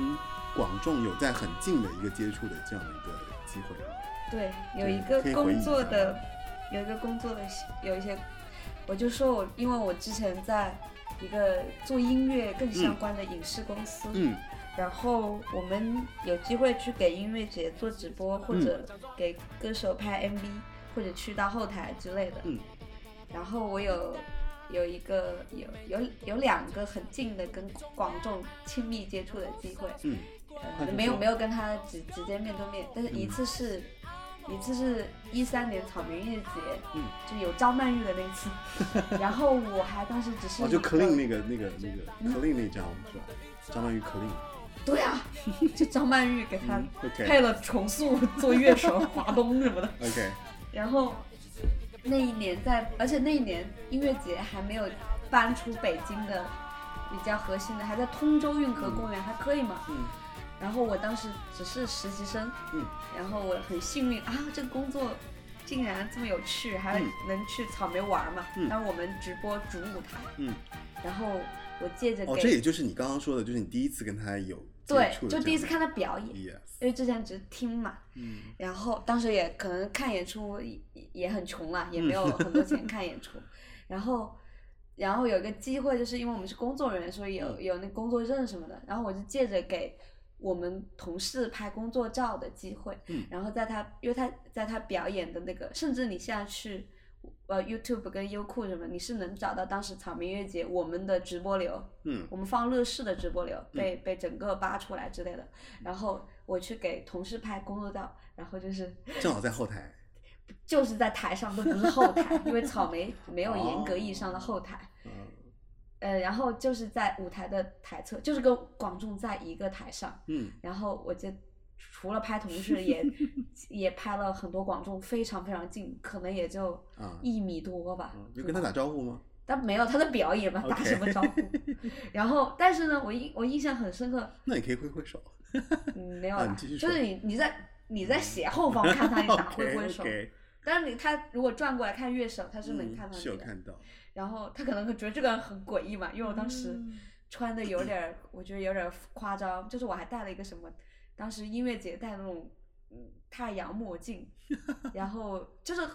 广众有在很近的一个接触的这样的一个机会啊。对，有一个工作的，有一个工作的有一些，我就说我因为我之前在一个做音乐更相关的影视公司，嗯然后我们有机会去给音乐节做直播，或者给歌手拍 MV，或者去到后台之类的。嗯然后我有有一个有有有两个很近的跟广众亲密接触的机会，嗯呃，没有没有跟他直直接面对面，但是一嗯次是。一次是一三年草莓音乐节，嗯，就有张曼玉的那次，然后我还当时只是哦，就 clean 那个那个那嗯个 clean 那张是吧？张曼玉 clean。对啊，就张曼玉给他配了重塑 做乐手 华东什么的。OK，然后那一年在，而且那一年音乐节还没有搬出北京的比较核心的，还在通州运河公园，还可以嘛。嗯。然后我当时只是实习生，嗯。然后我很幸运啊，这个工作竟然这么有趣，还嗯。能去草莓玩嘛。嗯。当时我们直播主舞台，嗯，然后我借着哦，这也就是你刚刚说的，就是你第一次跟他有接对就第一次看他表演因为之前只是听嘛。嗯然后当时也可能看演出也也很穷啦，也没有很多钱看演出。然后，然后有一个机会，就是因为我们是工作人员，所以有有那工作证什么的。然后我就借着给我们同事拍工作照的机会，嗯然后在他因为他在他表演的那个，甚至你现在去呃 YouTube 跟优酷什么，你是能找到当时草莓音乐节我们的直播流，嗯我们放乐视的直播流被、被整个扒出来之类的，然后我去给同事拍工作照，然后就是正好在后台。就是在台上都不是后台，因为草莓没有严格意义上的后台。嗯呃，然后就是在舞台的台侧，就是跟广众在一个台上，嗯然后我就除了拍同事 也，也拍了很多广众，非常非常近，可能也就啊一米多吧。嗯，有跟他打招呼吗？但没有他的表演嘛，打什么招呼？然后，但是呢，我印我印象很深刻，那你可以挥挥手。嗯，没有啦，就是你你在你在斜后方看他，你打挥挥手。但是你他如果转过来看乐手，他是能嗯看到你的。是有看到。然后他可能会觉得这个人很诡异嘛，因为我当时嗯穿的有点儿，我觉得有点夸张，就是我还带了一个什么，当时音乐节戴那种嗯太阳墨镜，然后就是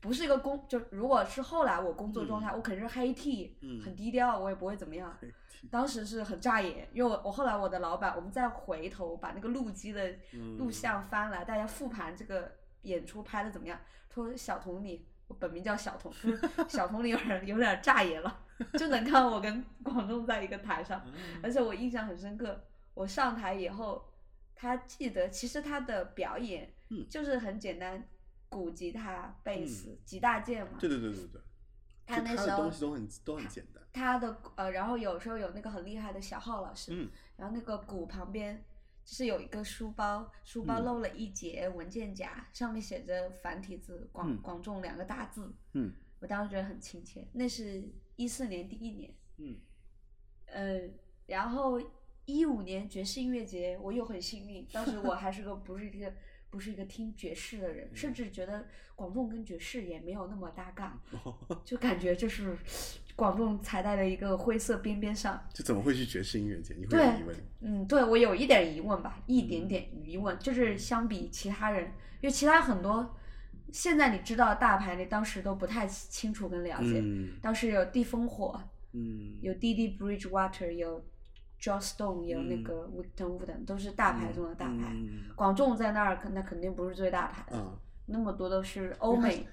不是一个工，就如果是后来我工作状态，我肯定是黑 T，、嗯很低调，我也不会怎么样。当时是很扎眼，因为我我后来我的老板，我们再回头把那个录机的嗯录像翻来，大家复盘这个演出拍的怎么样？说小童你，我本名叫小童，小童你有点有点扎眼了，就能看我跟 广东在一个台上，嗯而且我印象很深刻，我上台以后，他记得其实他的表演嗯。就是很简单，鼓、吉他、贝斯几大件嘛，对对对对对，他那时候东西都很都很简单。他的呃，然后有时候有那个很厉害的小号老师，嗯。然后那个鼓旁边就是有一个书包，书包嗯。漏了一节文件夹，上面写着繁体字“广嗯。广众”两个大字，嗯。我当时觉得很亲切。那是一四年第一年，嗯。呃，然后一五年爵士音乐节，我又很幸运，当时我还是个 不是一个不是一个听爵士的人，甚至觉得广众跟爵士也没有那么搭嘎，就感觉就是广众踩在了一个灰色边边上。就怎么会去爵士音乐节？你会对有疑问？嗯，对我有一点疑问吧，一点点疑问，就是相比其他人，因为其他很多现在你知道的大牌，你当时都不太清楚跟了解。嗯当时有地烽火，嗯有 D D Bridgewater，有 Joe Stone，有那个 Victor Wooten，都是大牌中的大牌。嗯广众在那儿，那肯定不是最大牌的，嗯，那么多都是欧美、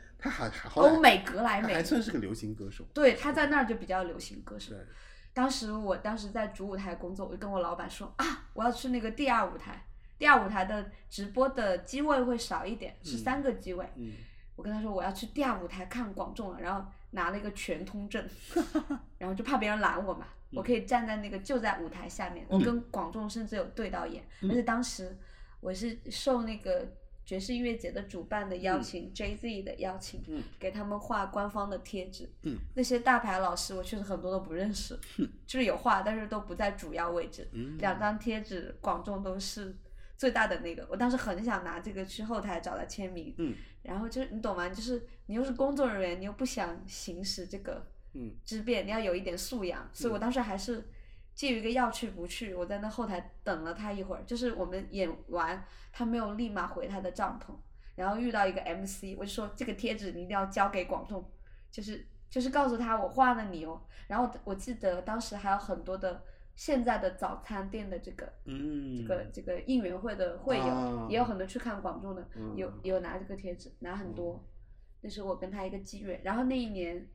欧美格莱美他还，算是个流行歌手。对，他在那儿就比较流行歌手。对，当时我当时在主舞台工作，我就跟我老板说啊，我要去那个第二舞台，第二舞台的直播的机位会少一点，是嗯三个机位。嗯我跟他说我要去第二舞台看广众了，然后拿了一个全通证，然后就怕别人拦我嘛，我可以站在那个就在舞台下面，我跟广众甚至有对到眼，而且当时我是受那个爵士音乐节的主办的邀请、j Z 的邀请，嗯。给他们画官方的贴纸，嗯。那些大牌老师我确实很多都不认识，就是有画，但是都不在主要位置，嗯。两张贴纸广众都是最大的那个，我当时很想拿这个去后台找他签名，嗯。然后就是你懂吗？就是你又是工作人员，你又不想行使这个嗯。之变，你要有一点素养，所以我当时还是介于一个要去不去，我在那后台等了他一会儿，就是我们演完，他没有立马回他的帐篷，然后遇到一个 MC，我就说这个贴纸你一定要交给广众，就是就是告诉他我画了你哦，然后我记得当时还有很多的现在的早餐店的这个嗯，这个这个应援会的会友，啊也有很多去看广众的，嗯有。有拿这个贴纸，拿很多。那是我跟他一个机缘，然后那一年，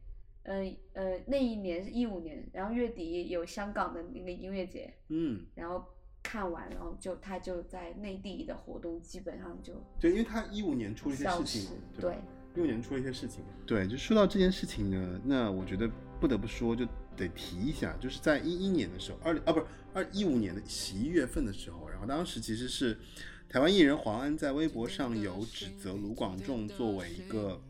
嗯呃那一年是一五年，然后月底有香港的那个音乐节，嗯，然后看完，然后就他就在内地的活动基本上就对，因为他一五年出了一些事情对，一五年出了一些事情。对，就说到这件事情呢，那我觉得不得不说，就得提一下，就是在一一年的时候，二零啊不是二一五年的十一月份的时候，然后当时其实是台湾艺人黄安在微博上有指责卢广仲作为一个。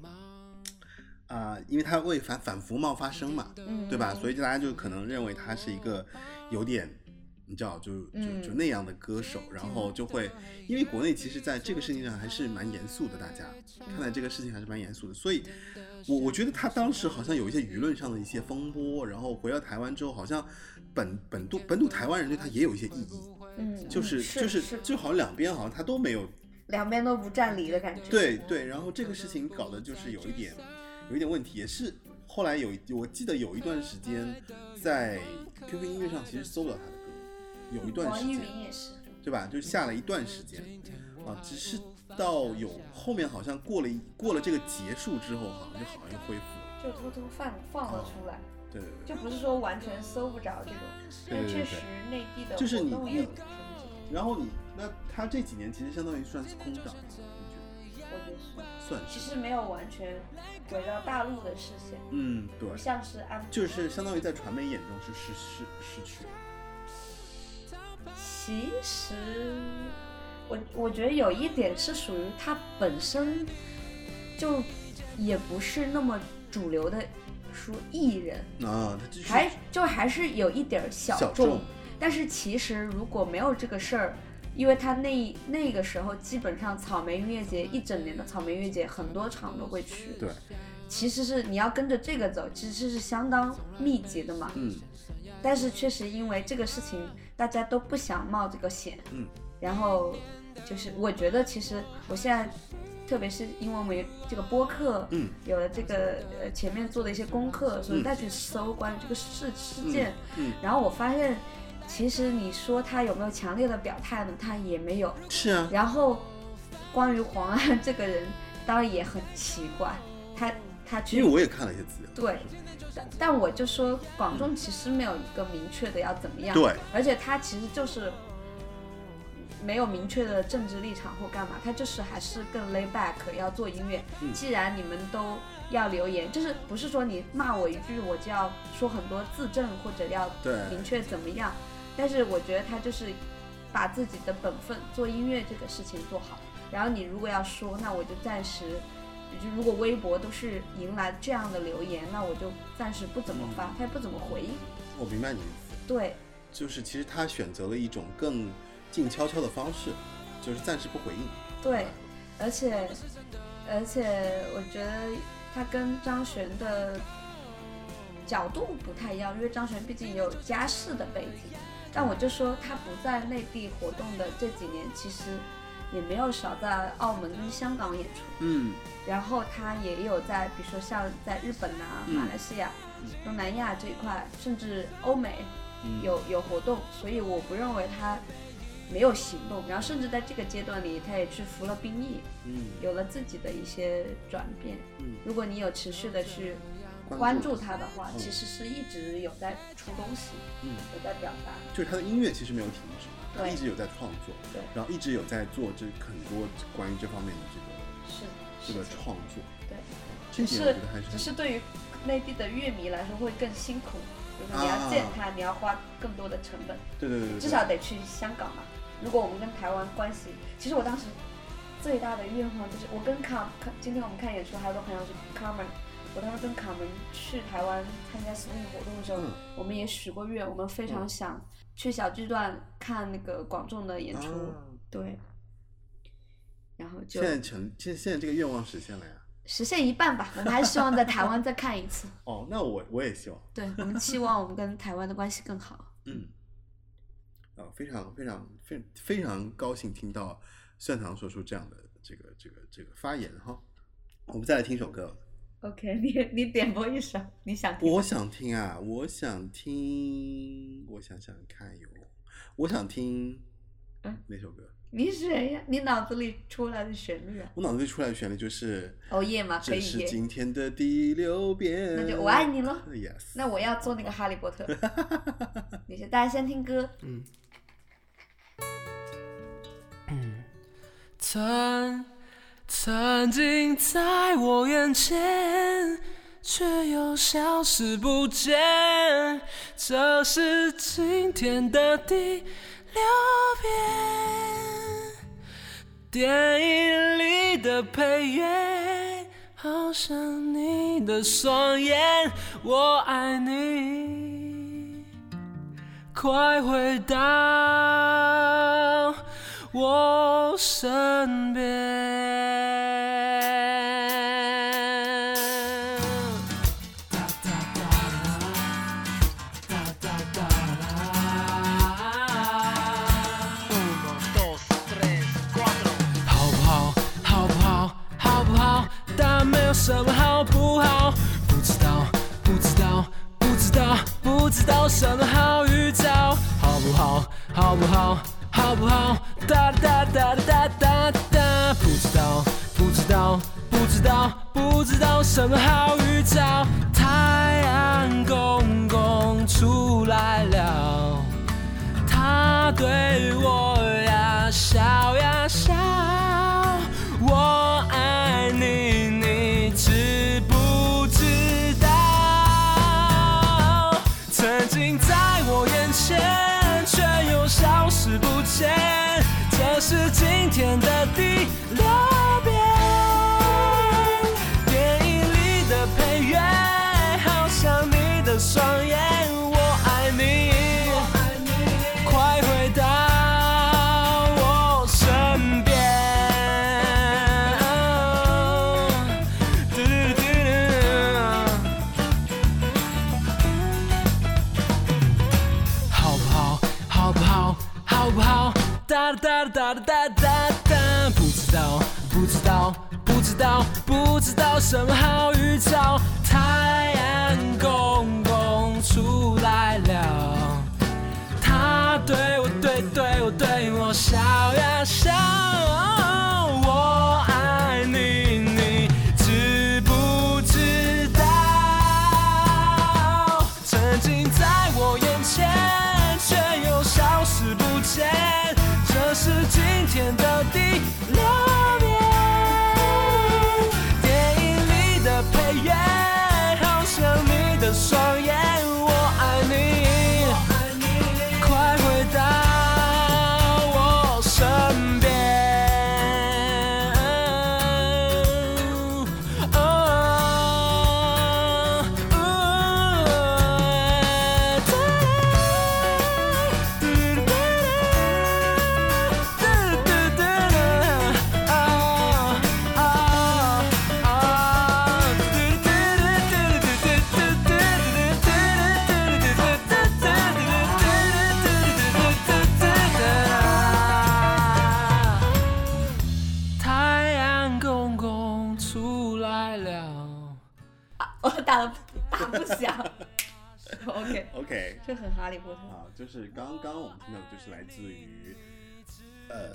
啊、因为他会反反复冒发生嘛，嗯，对吧？所以大家就可能认为他是一个有点，你知道，就就嗯就那样的歌手，然后就会，因为国内其实在这个事情上还是蛮严肃的，大家看待这个事情还是蛮严肃的，所以我我觉得他当时好像有一些舆论上的一些风波，然后回到台湾之后，好像本本土本土台湾人对他也有一些异议，嗯，就是是就是就好像两边好像他都没有两边都不占理的感觉，对对，然后这个事情搞的就是有一点有一点问题，也是后来有我记得有一段时间在 QQ 音乐上其实搜不到他的歌，有一段时间云也是，对吧？就下了一段时间啊，只是到有后面好像过了一过了这个结束之后，好像就好像又恢复了。就偷偷放放了出来，对对对。就不是说完全搜不着这种，但确实内地的就是你你活动有停止，然后你那他这几年其实相当于算是空档了，我觉得是，得算其是？实没有完全围绕大陆的视线，嗯，对不，像是安就是相当于在传媒眼中是失失失去。其实，我我觉得有一点是属于他本身就也不是那么主流的说艺人，啊，他就是还就还是有一点儿小。众但是其实如果没有这个事儿，因为他那那个时候基本上草莓音乐节一整年的草莓音乐节很多场都会去，对，其实是你要跟着这个走，其实是相当密集的嘛。嗯。但是确实因为这个事情，大家都不想冒这个险，嗯，然后就是我觉得其实我现在，特别是因为我们这个播客，嗯，有了这个呃前面做的一些功课，所以再去搜关于这个事事件，嗯，然后我发现，其实你说他有没有强烈的表态呢？他也没有。是啊，然后关于黄安这个人，当然也很奇怪，他他去因为我也看了一些资料。对，但但我就说广众其实没有一个明确的要怎么样，对，而且他其实就是没有明确的政治立场或干嘛，他就是还是更 lay back 要做音乐。嗯既然你们都要留言，就是不是说你骂我一句我就要说很多自证或者要明确怎么样，但是我觉得他就是把自己的本分做音乐这个事情做好。然后你如果要说，那我就暂时。就如果微博都是迎来这样的留言，那我就暂时不怎么发，他也不怎么回应。我明白你的意思，对，就是其实他选择了一种更静悄悄的方式，就是暂时不回应。对，而且而且我觉得他跟张悬的角度不太一样，因为张悬毕竟也有家世的背景。但我就说他不在内地活动的这几年，其实也没有少在澳门跟香港演出。嗯然后他也有在，比如说像在日本啊、嗯马来西亚、东南亚这一块，甚至欧美嗯，有有活动，所以我不认为他没有行动。然后甚至在这个阶段里，他也去服了兵役，嗯有了自己的一些转变。嗯，如果你有持续的去关关注他的话，嗯其实是一直有在出东西，嗯，有在表达。就是他的音乐其实没有停止，他一直有在创作，对然后一直有在做这很多关于这方面的这个是这个创作。对，这只是只是对于内地的乐迷来说会更辛苦，就是你要见他，你要花更多的成本。对对对对，至少得去香港嘛。如果我们跟台湾关系，其实我当时最大的愿望就是，我跟卡卡，今天我们看演出，还有个朋友是 Carmen，我当时跟卡门去台湾参加 swing 活动的时候，嗯我们也许过愿，我们非常嗯想去小巨蛋看那个广众的演出，啊对，然后就现在成现现在这个愿望实现了呀。实现一半吧。我们还是希望在台湾再看一次，哦，那我我也希望，对我们期望我们跟台湾的关系更好。嗯，啊，非常非常非非常高兴听到蒜堂说出这样的这个这个这个发言哈。我们再来听首歌，OK，你你点播一首你想听我想听啊，我想听，我想想看哟，我想听嗯哪首歌？你谁呀？你脑子里出来的旋律啊？我脑子里出来的旋律就是熬夜嘛，可这以这。是今天的第六遍，那就我爱你喽。Yes，那我要做那个哈利波特。你先，大家先听歌。曾曾经在我眼前，却又消失不见。这是今天的第六遍，电影里的配乐，好像你的双眼。我爱你，快回到我身边。好不好？好不好？好不好？但没有什么好不好，不知道，不知道，不知道，不知道什么好预兆，好不好？好不好？好不好？哒哒哒哒哒哒，不知道，不知道，不知道，不知道什么好预兆。太阳公公出来了，他对我呀笑呀笑。我爱，你是什么好预兆。太阳公公出来了，他对我对对我对我笑呀笑。这很哈利波特。啊，就是刚刚我们听到的就是来自于呃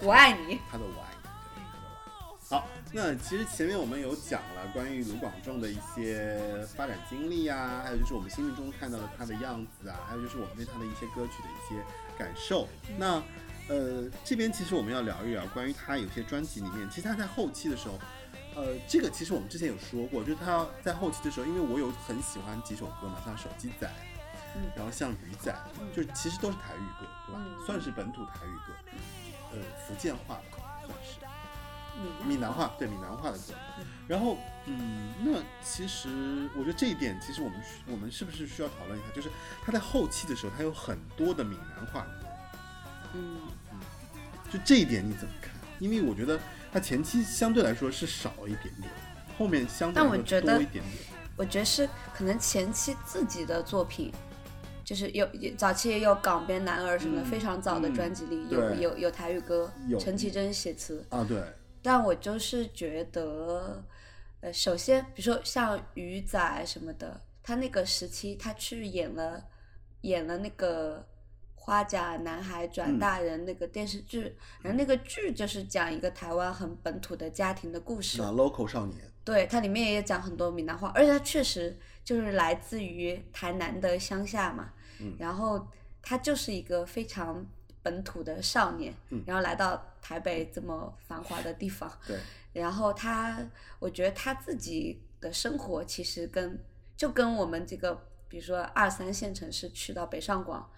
我爱你。他的我爱你，对他的我爱你。好，那其实前面我们有讲了关于卢广仲的一些发展经历啊，还有就是我们心目中看到的他的样子啊，还有就是我们对他的一些歌曲的一些感受。那呃，这边其实我们要聊一聊关于他有些专辑里面，其实他在后期的时候，呃，这个其实我们之前有说过，就是他在后期的时候，因为我有很喜欢几首歌嘛，像手机仔，嗯然后像鱼仔，就是其实都是台语歌，对吧？嗯算是本土台语歌，呃，福建话吧算是。闽南话，对闽南话的歌。然后，嗯，那其实我觉得这一点，其实我们需我们是不是需要讨论一下？就是他在后期的时候，他有很多的闽南话歌，嗯，就这一点你怎么看？因为我觉得他前期相对来说是少一点点，后面相对多一点点。我觉得是可能前期自己的作品，就是有有早期也有港边男儿什么非常早的嗯专辑里有、对有有台语歌有，陈绮贞写词。啊，对，但我就是觉得，呃，首先比如说像鱼仔什么的，他那个时期他去演了演了那个。花甲男孩转嗯。大人那个电视剧，然后那个剧就是讲一个台湾很本土的家庭的故事。那 local 少年，对，它里面也讲很多闽南话，而且它确实就是来自于台南的乡下嘛，嗯。然后他就是一个非常本土的少年，嗯。然后来到台北这么繁华的地方，对，然后他，我觉得他自己的生活其实跟就跟我们这个，比如说二三线城市去到北上广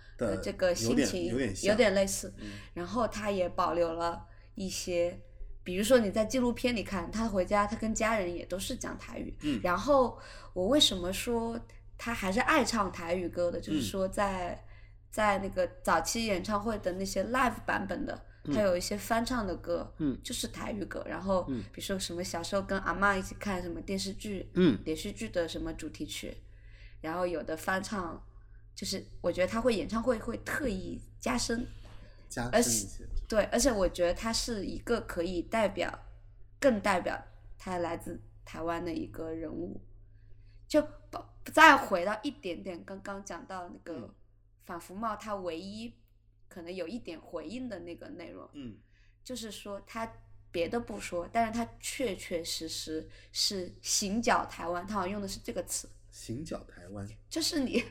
这个心情有点像类似，嗯然后他也保留了一些，比如说你在纪录片里看他回家，他跟家人也都是讲台语。嗯然后我为什么说他还是爱唱台语歌的？就是嗯说在在那个早期演唱会的那些 live 版本的，他有一些翻唱的歌，嗯就是台语歌。然后嗯比如说什么小时候跟阿妈一起看什么电视剧、嗯连续剧的什么主题曲，然后有的翻唱。就是我觉得他会演唱会会特意加深加而且深一些，对，而且我觉得他是一个可以代表，更代表他来自台湾的一个人物。就不再回到一点点刚刚讲到那个嗯反服贸，他唯一可能有一点回应的那个内容，嗯就是说他别的不说，但是他确确实实是行脚台湾，他好像用的是这个词，行脚台湾，就是你，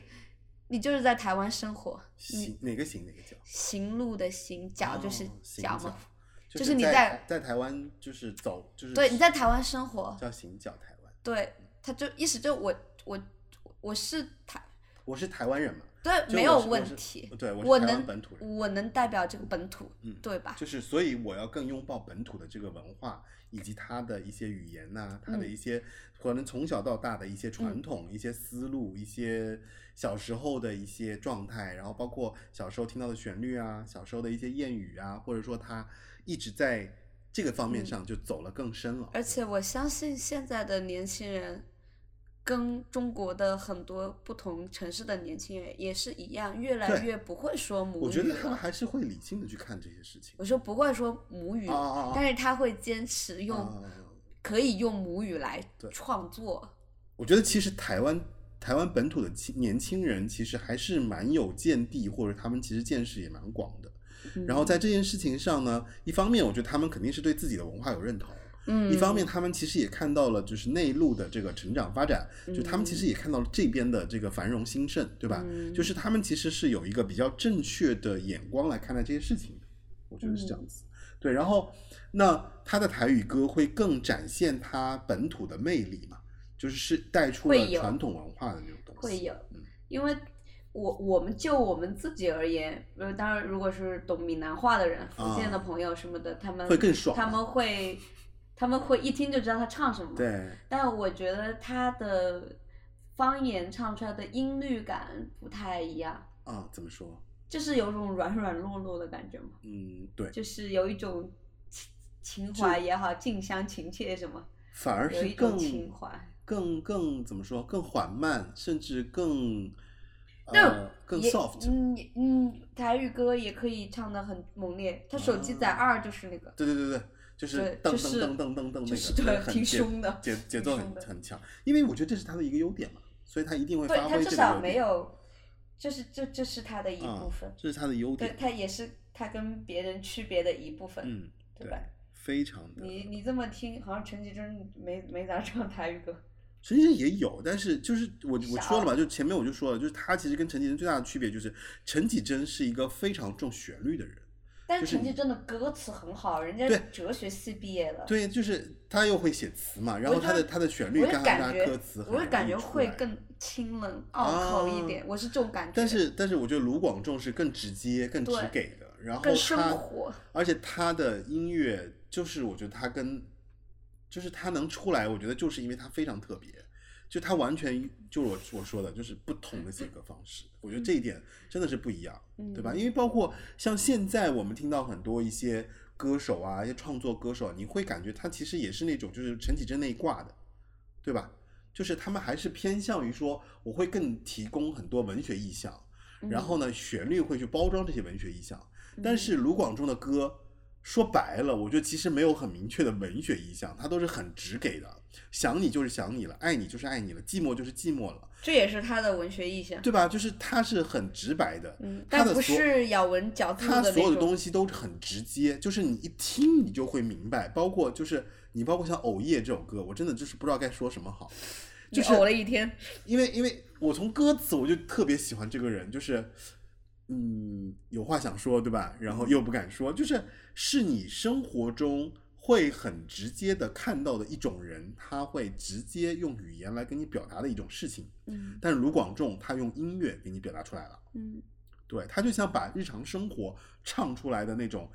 你就是在台湾生活，行哪个行哪个脚？行路的行，脚就是脚嘛，就就是你在在在台湾就是走就是对，你在台湾生活，叫行脚台湾。对，他就意思就我我我是台，我是台湾人嘛，对，没有问题，对，我能本土人，我能代表这个本土，嗯对吧？就是所以我要更拥抱本土的这个文化，以及它的一些语言呐、它的嗯一些可能从小到大的一些传统、一些思路、一些小时候的一些状态，然后包括小时候听到的旋律啊，小时候的一些谚语啊，或者说他一直在这个方面嗯上就走了更深了。而且我相信现在的年轻人，跟中国的很多不同城市的年轻人也是一样，越来越不会说母语我觉得他们。还是会理性的去看这些事情。我说不会说母语，但是他会坚持用，啊可以用母语来创作。我觉得其实台湾台湾本土的青年轻人其实还是蛮有见地，或者他们其实见识也蛮广的。然后在这件事情上呢，一方面我觉得他们肯定是对自己的文化有认同，嗯，一方面他们其实也看到了就是内陆的这个成长发展，就他们其实也看到了这边的这个繁荣兴盛，对吧？嗯就是他们其实是有一个比较正确的眼光来看待这些事情的，我觉得是这嗯样子。对，然后那他的台语歌会更展现他本土的魅力嘛，就是是带出了传统文化的那种东西。会有嗯，因为我我们就我们自己而言，呃，当然如果是懂闽南话的人、福建的朋友什么的，他们啊会更爽他们会他们会一听就知道他唱什么。。对，但我觉得他的方言唱出来的音律感不太一样，啊，怎么说？就是有种软软糯糯的感觉嘛，嗯，对，就是有一种情情怀也好，近乡情切什么，反而是更种情怀。更更怎么说？更缓慢，甚至更但呃更 soft。嗯嗯，台语歌也可以唱的很猛烈。他手机仔二就是那个，对对对对，就是噔噔噔噔噔噔那个，就是对挺凶的节节奏很很强。因为我觉得这是他的一个优点嘛，所以他一定会对发挥这个他至少。没有，就是这这是他的一啊部分，这是他的优对点。他也是他跟别人区别的一部分，嗯，对吧？非常的。你你这么听，好像陈绮贞没没咋唱台语歌，陈绮贞也有，但是就是我我说了嘛，就前面我就说了，就是她其实跟陈绮贞最大的区别就是陈绮贞是一个非常重旋律的人。但是陈绮贞的歌词很好，人家对哲学系毕业的，对，就是她又会写词嘛，然后她的我就她的旋律我跟她的就感觉歌词我就感觉会更清冷拗口一点，我是这种感觉，但是但是我觉得卢广仲是更直接、更直给的，然后更生他活，而且他的音乐就是我觉得他跟就是他能出来，我觉得就是因为他非常特别，就他完全就是我我说的，就是不同的写歌方式，我觉得这一点真的是不一样，对吧？嗯因为包括像现在我们听到很多一些歌手啊，一些创作歌手啊，你会感觉他其实也是那种就是陈绮贞那一挂的，对吧？就是他们还是偏向于说，我会更提供很多文学意象，然后呢，旋律会去包装这些文学意象。但是卢广仲的歌，说白了，我觉得其实没有很明确的文学意象，它都是很直给的。想你就是想你了，爱你就是爱你了，寂寞就是寂寞了，这也是他的文学意象，对吧？就是他是很直白的，嗯，但不它的所是咬文嚼字的它所有的。东西都是很直接，就是你一听你就会明白。包括就是你包括像《藕叶》这首歌，我真的就是不知道该说什么好。你就是呕了一天，因为因为我从歌词我就特别喜欢这个人，就是嗯有话想说，对吧？然后又不敢说，就是是你生活中会很直接的看到的一种人，他会直接用语言来跟你表达的一种事情。嗯但是卢广仲他用音乐给你表达出来了。嗯对他就像把日常生活唱出来的那种，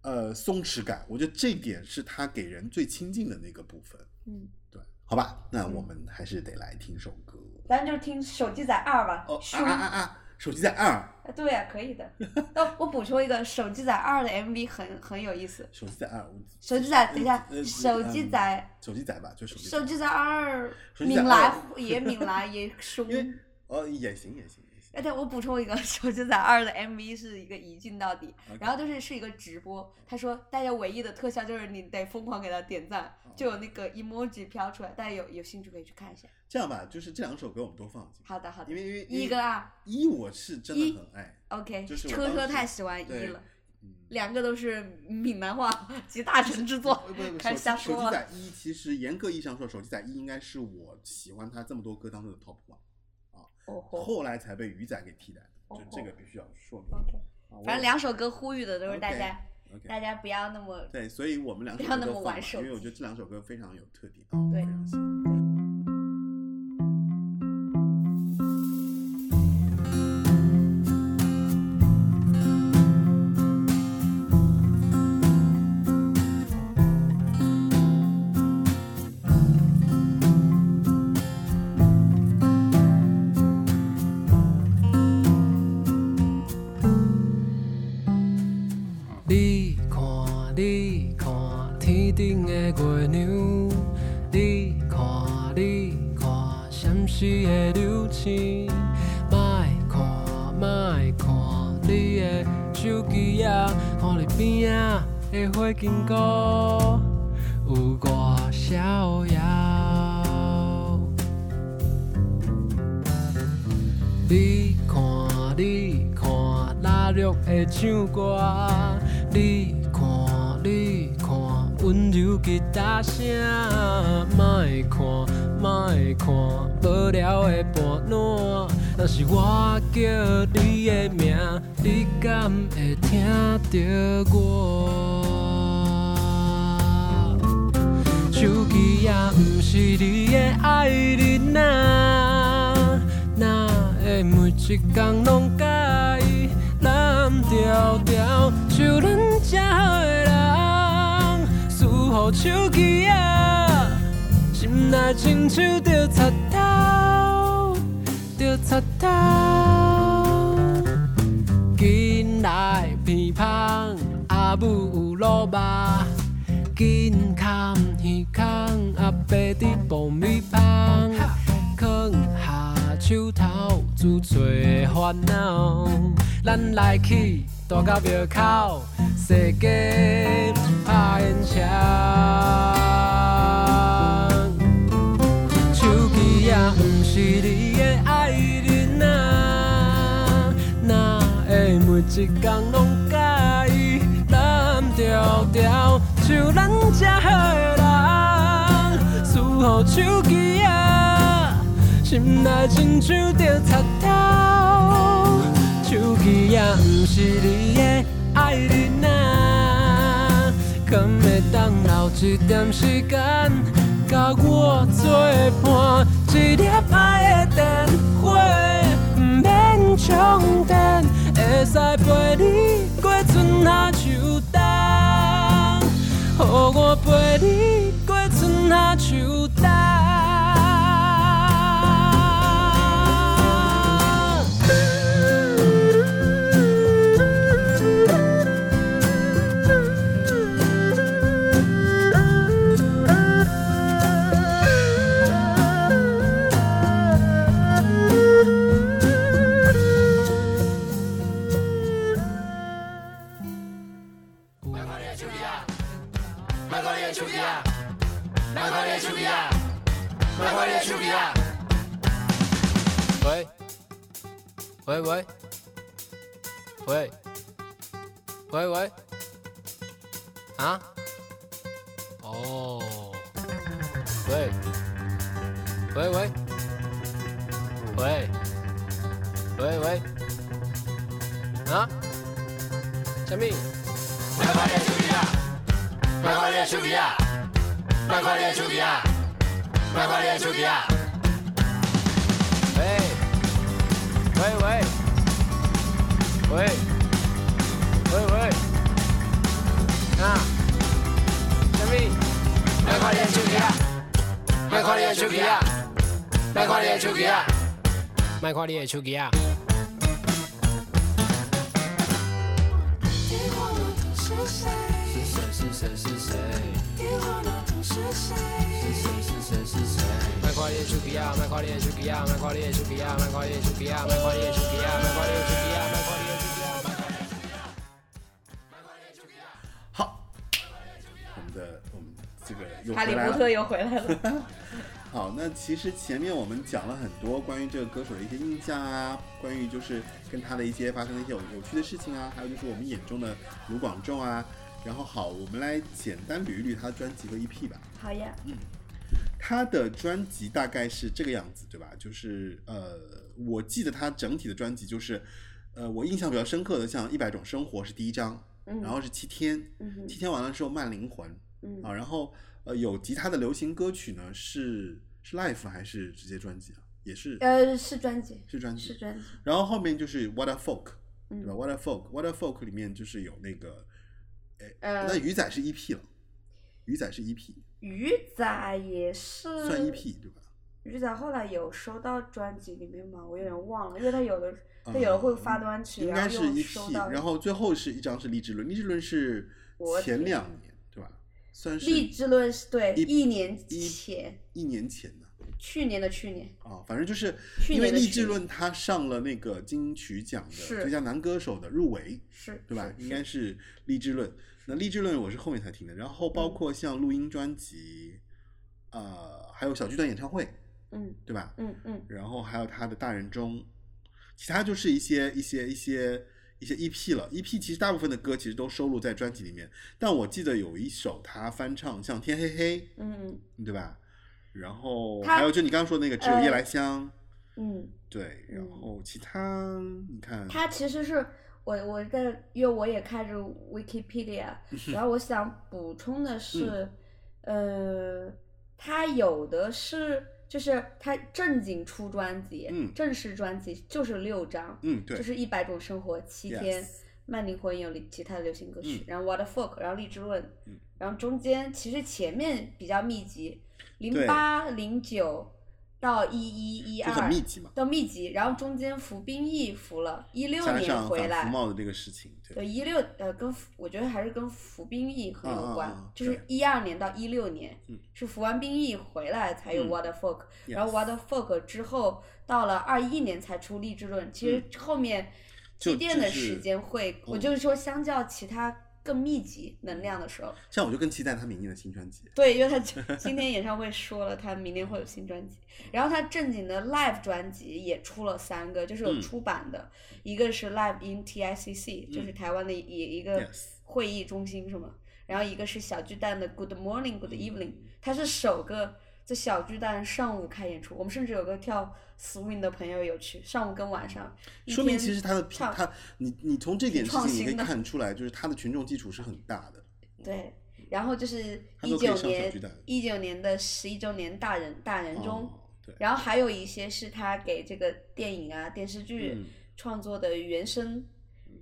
呃，松弛感，我觉得这点是他给人最亲近的那个部分。嗯，对，好吧，那我们还是得来听首歌。咱就听手机仔二吧，哦啊啊啊！手机在二，啊对呀、可以的。那，我补充一个，《手机仔二》的 MV 很很有意思。手机在二，手机仔，等一下，呃手机仔，手机仔吧，就手机手机仔二，手机仔闽来也敏来也凶。哦也行也行也行。而且我补充一个，手机仔二的 MV 是一个一镜到底然后就是是一个直播。他说大家唯一的特效就是你得疯狂给他点赞，哦就有那个 emoji 飘出来，大家有有兴趣可以去看一下。这样吧，就是这两首歌我们都放进去，好的好的因，为因为一跟二一我是真的很爱，，OK，就是车车太喜欢一对了，两个都是闽南话 集大成之作开手机手机始瞎说了。仔一其实严格意义上说，手机仔一应该是我喜欢他这么多歌当中的 top one，哦后来才被鱼仔给替代就这个必须要说明。反正两首歌呼吁的都是大家大家不要那么对，所以我们两首不要那么玩手因为我觉得这两首歌非常有特点啊，对非常喜欢。的火到庙口，世界拍烟枪。手机也不是你的爱人啊，哪会每一天拢甲伊蓝调调？像咱这好的人，输予手机啊，心内亲像着插。手机也毋是你的爱人啊，可会当留一点时间？甲我作伴，一粒爱的电话，毋免充电，会使陪你过春夏秋冬，予我陪你喂喂，喂，喂喂，啊？哦，喂，喂喂，喂，喂喂，啊？什么？卖快点手机啊！卖快点手机啊！卖快点手机啊！卖快点手机啊！喂喂，喂，喂喂，啊？什么？卖快点手机啊！卖快点手机啊！卖快点手机啊！卖看你的手机啊！看你的手机啊！卖看你的手机啊！卖看你的手机啊！卖看你的手机啊！卖看你的手机啊！卖看你的手机啊！卖看你的手机啊！好，我们的我们这个又哈利回来了。波特又回来了。好，那其实前面我们讲了很多关于这个歌手的一些印象啊，关于就是跟他的一些发生的一些有有趣的事情啊，还有就是我们眼中的卢广仲啊。然后好，我们来简单捋一捋他的专辑和 EP 吧。好呀，他的专辑大概是这个样子，对吧？就是呃，我记得他整体的专辑就是，呃，我印象比较深刻的，像《一百种生活》是第一张，嗯。然后是《七天》，嗯七天完了之后《慢灵魂》嗯。啊，然后呃有吉他的流行歌曲呢是是 Life 还是直接专辑啊？也是呃，是专辑，是专辑。是，专辑，然后后面就是 What a Folk，对嗯吧？What a Folk，What a Folk 里面就是有那个，呃。那，鱼仔是 EP 了，鱼仔是 EP，鱼仔也是算 EP 对吧？鱼仔后来有收到专辑里面吗？我有点忘了，因为他有的他嗯有的会发单曲，应该是然后又收 EP，到。然后最后是一张是励志论，励志论是前两年对吧？算是励志论是对一一年一前，一年前的去年的去年，啊，反正就是因为励志论他上了那个金曲奖的最佳男歌手的入围，是对吧？应该是励志论。那励志论我是后面才听的，然后包括像录音专辑，呃，还有小巨蛋演唱会，嗯对吧？嗯嗯然后还有他的大人中，其他就是一些一些一些一些 EP 了。EP 其实大部分的歌其实都收录在专辑里面，但我记得有一首他翻唱，像《天黑黑嗯》，对吧？然后还有就你刚刚说的那个《只有夜呃来香》，嗯，对，然嗯后其他你看，他其实是我我在，因为我也看着 Wikipedia，然后我想补充的是，呃，他有的是就是他正经出专辑，嗯正式专辑就是六张，嗯，对，就是一百种生活七天 Yes 慢灵魂有其他的流行歌曲，嗯然后 What the Folk，然后荔枝论，嗯然后中间其实前面比较密集，零对八零九到一一一二密集嘛，到密集，然后中间服兵役服了，一六年回来，贸的这个事情，对，对一六呃跟我觉得还是跟服兵役很有关，就是对一二年到一六年，嗯。是服完兵役回来才有嗯 What the Folk，、然后 What the Folk 之后到了二一年才出励志论，其实后面积淀的时间会，我嗯就是说相较其他更密集能量的时候，像我就更期待他明年的新专辑，对，因为他今天演唱会说了，他明年会有新专辑，然后他正经的 live 专辑也出了三个，就是有嗯出版的，一个是 live in TICC，、就是台湾的一一个会议中心是吗？然后一个是小巨蛋的 Good Morning Good Evening，他是首个在小巨蛋上午开演出，我们甚至有个跳 swing 的朋友有去，上午跟晚上，说明其实他的唱他，你你从这点事情你可以看出来，就是他的群众基础是很大的，对，然后就是一九年一九年的十一周年大人大人中。哦，对，然后还有一些是他给这个电影啊、电视剧嗯创作的原声，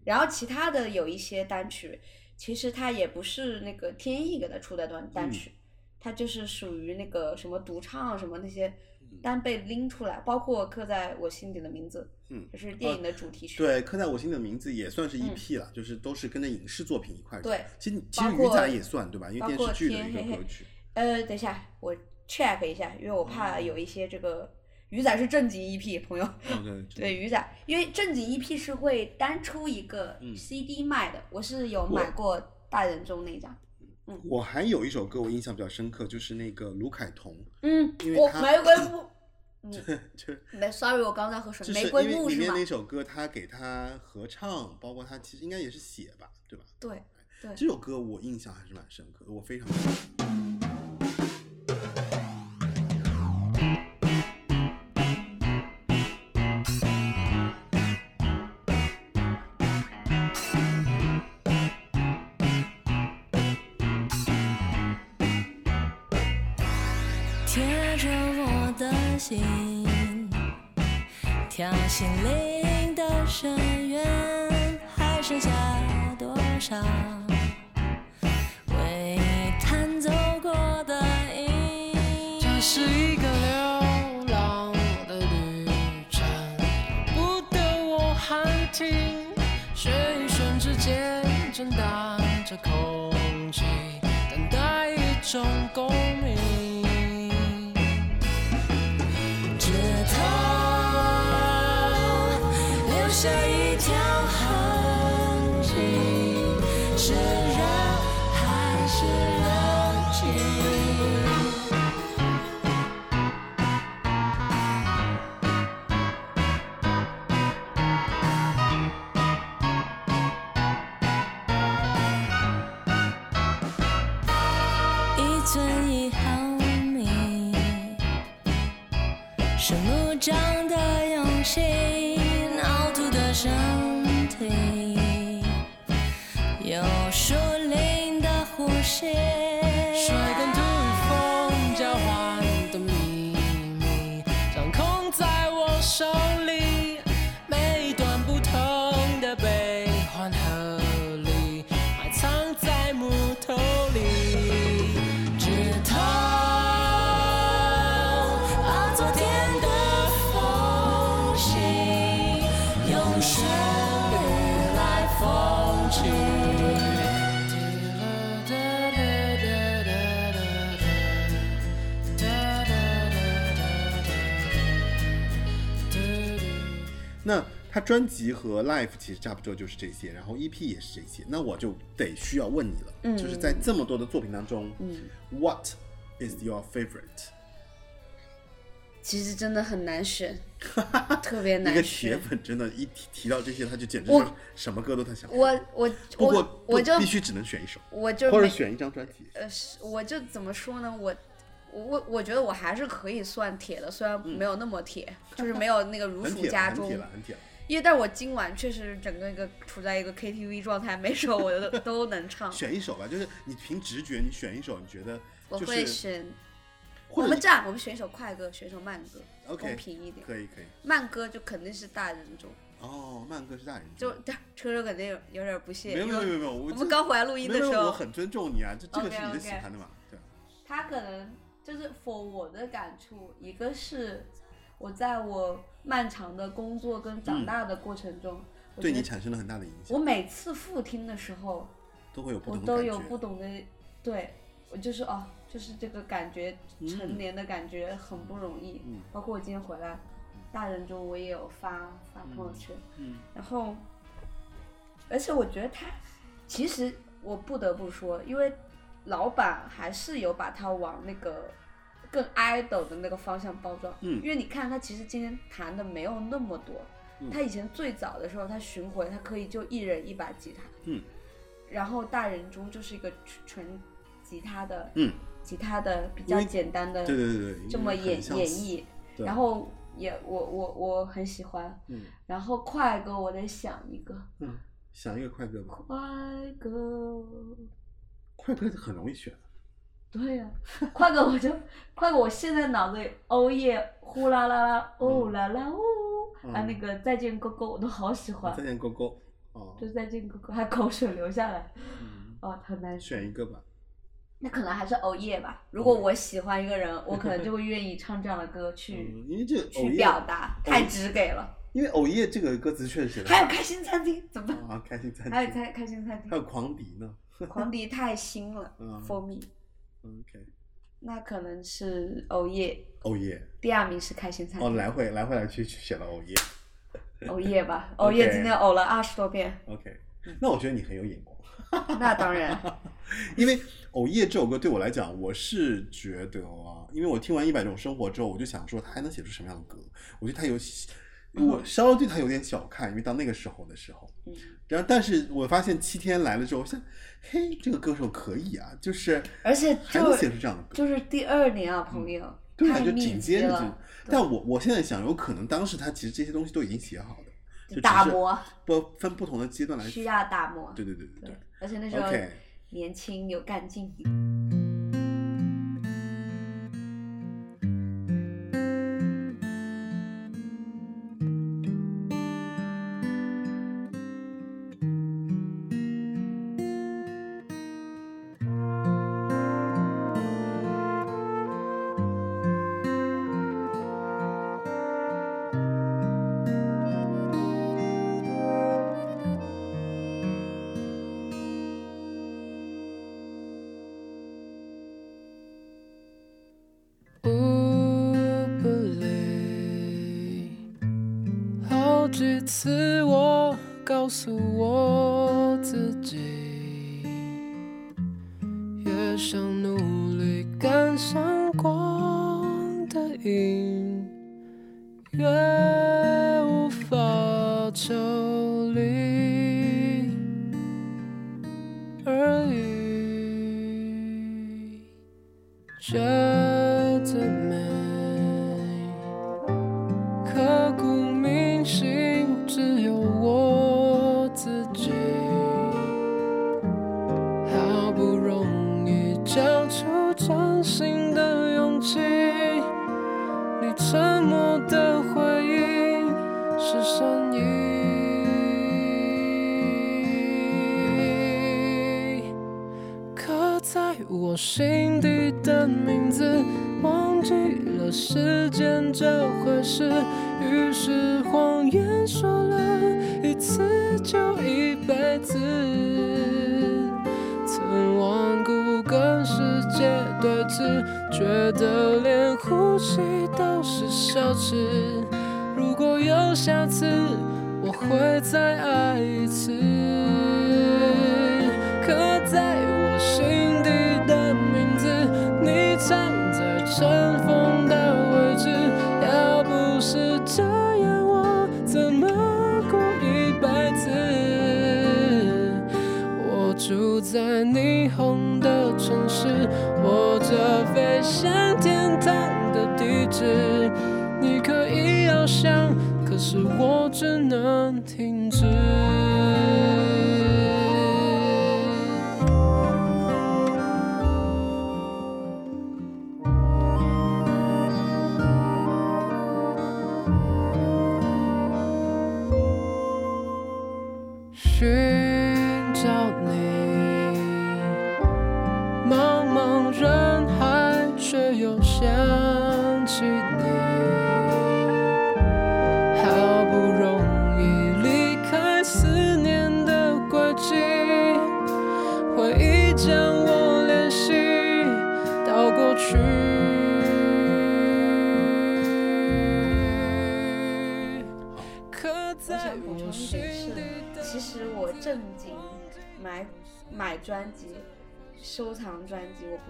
然后其他的有一些单曲，其实他也不是那个天意给他出的单嗯单曲，他就是属于那个什么独唱什么那些单被拎出来，包括刻在我心底的名字，嗯就是电影的主题曲。对，刻在我心底的名字也算是 EP 了，就是都是跟着影视作品一块对，其实其实鱼仔也算对吧？因为电视剧的一个天黑黑歌曲。呃，等一下，我 check 一下，因为我怕有一些这个鱼仔是正经 EP，朋友。哦对 对鱼仔，因为正经 EP 是会单出一个嗯 CD 卖的，我是有买过大人中那张。我还有一首歌我印象比较深刻，就是那个卢凯彤，嗯，我因为他玫瑰木，就是没，sorry，我刚刚在喝水。玫瑰为里面木是吗？那首歌他给他合唱，包括他其实应该也是写吧，对吧？对对。这首歌我印象还是蛮深刻的，我非常喜欢。心，跳心灵的深渊，还剩下多少为你弹奏过的音？这是一个流浪的旅程，不得我喊停。旋与旋之间震荡着空气，等待一种共那他专辑和 live 其实差不多就是这些，然后 EP 也是这些，那我就得需要问你了，嗯就是在这么多的作品当中、嗯，w h a t is your favorite？其实真的很难选，特别难一个铁。粉真的，一提提到这些，他就简直我是什么歌都他想。我我不过我我就必须只能选一首，我就没或者选一张专辑。呃，是我就怎么说呢？我我我我觉得我还是可以算铁的，虽然没有那么铁，就是没有那个如数家中很铁。了，很铁了。因为但是我今晚确实整个一个处在一个 KTV 状态，每首我都 都能唱。选一首吧，就是你凭直觉，你选一首，你觉得我就是会选，我们这样，我们选一首快歌，选一首慢歌 OK 公平一点。可以可以。慢歌就肯定是大人中，哦，慢歌是大人就中车车肯定有有点不屑，没有没有没有没有，我们刚回来录音的时候，我很尊重你啊，就这个是你喜欢的嘛，对吧？他可能就是 for 我的感触，一个是我在我漫长的工作跟长大的过程中，我对你产生了很大的影响我，每次复听的时候，都会有不我同的感都有不觉。同的，对我就是哦，就是这个感觉，成年的感觉很不容易。嗯包括我今天回来，大人中我也有发发朋友圈，嗯然后，而且我觉得他其实我不得不说，因为老板还是有把他往那个更 idol 的那个方向包装。嗯。因为你看他其实今天弹的没有那么多，嗯。他以前最早的时候他巡回他可以就一人一把吉他，嗯，然后大人中就是一个纯纯吉他的，嗯，吉他的比较简单的对对对对，这么演演绎，然后也我我我很喜欢，嗯。然后快歌我得想一个。嗯，想一个快歌吧，快歌，快歌很容易选，对呀、快歌我就快歌，我现在脑子里哦耶呼啦啦啦哦啦啦呜，啊嗯那个再见哥哥我都好喜欢再，见勾勾，哦，就再见哥哥还口水流下来，嗯，哦很难选，一个吧，那可能还是哦耶吧。如果我喜欢一个人，我可能就会 愿意唱这样的歌去嗯，因为这个去表达，太直给了。因为偶夜这个歌词确实写的还有开心餐厅怎么办？啊，开心餐厅，还有开开心餐厅，还有狂迪呢，狂迪太新了嗯，for me，嗯 OK，那可能是哦耶，偶夜，第二名是开心餐哦，来回来回来去去选了偶夜。哦耶吧，哦耶今天呕了二十多遍，，OK，嗯。那我觉得你很有眼光。那当然，因为《偶夜》这首歌对我来讲，我是觉得啊，因为我听完《一百种生活》之后，我就想说他还能写出什么样的歌？我觉得他有，我稍微对他有点小看，因为到那个时候的时候，嗯，然后但是我发现七天来了之后，我想，嘿，这个歌手可以啊，就是而且还能就写出这样的歌。就是第二年啊，朋友，对啊，就紧接着但我我现在想，有可能当时他其实这些东西都已经写好了，就磨不分不同的阶段来需要打磨，对对对对对对，而且那时候年轻有干劲。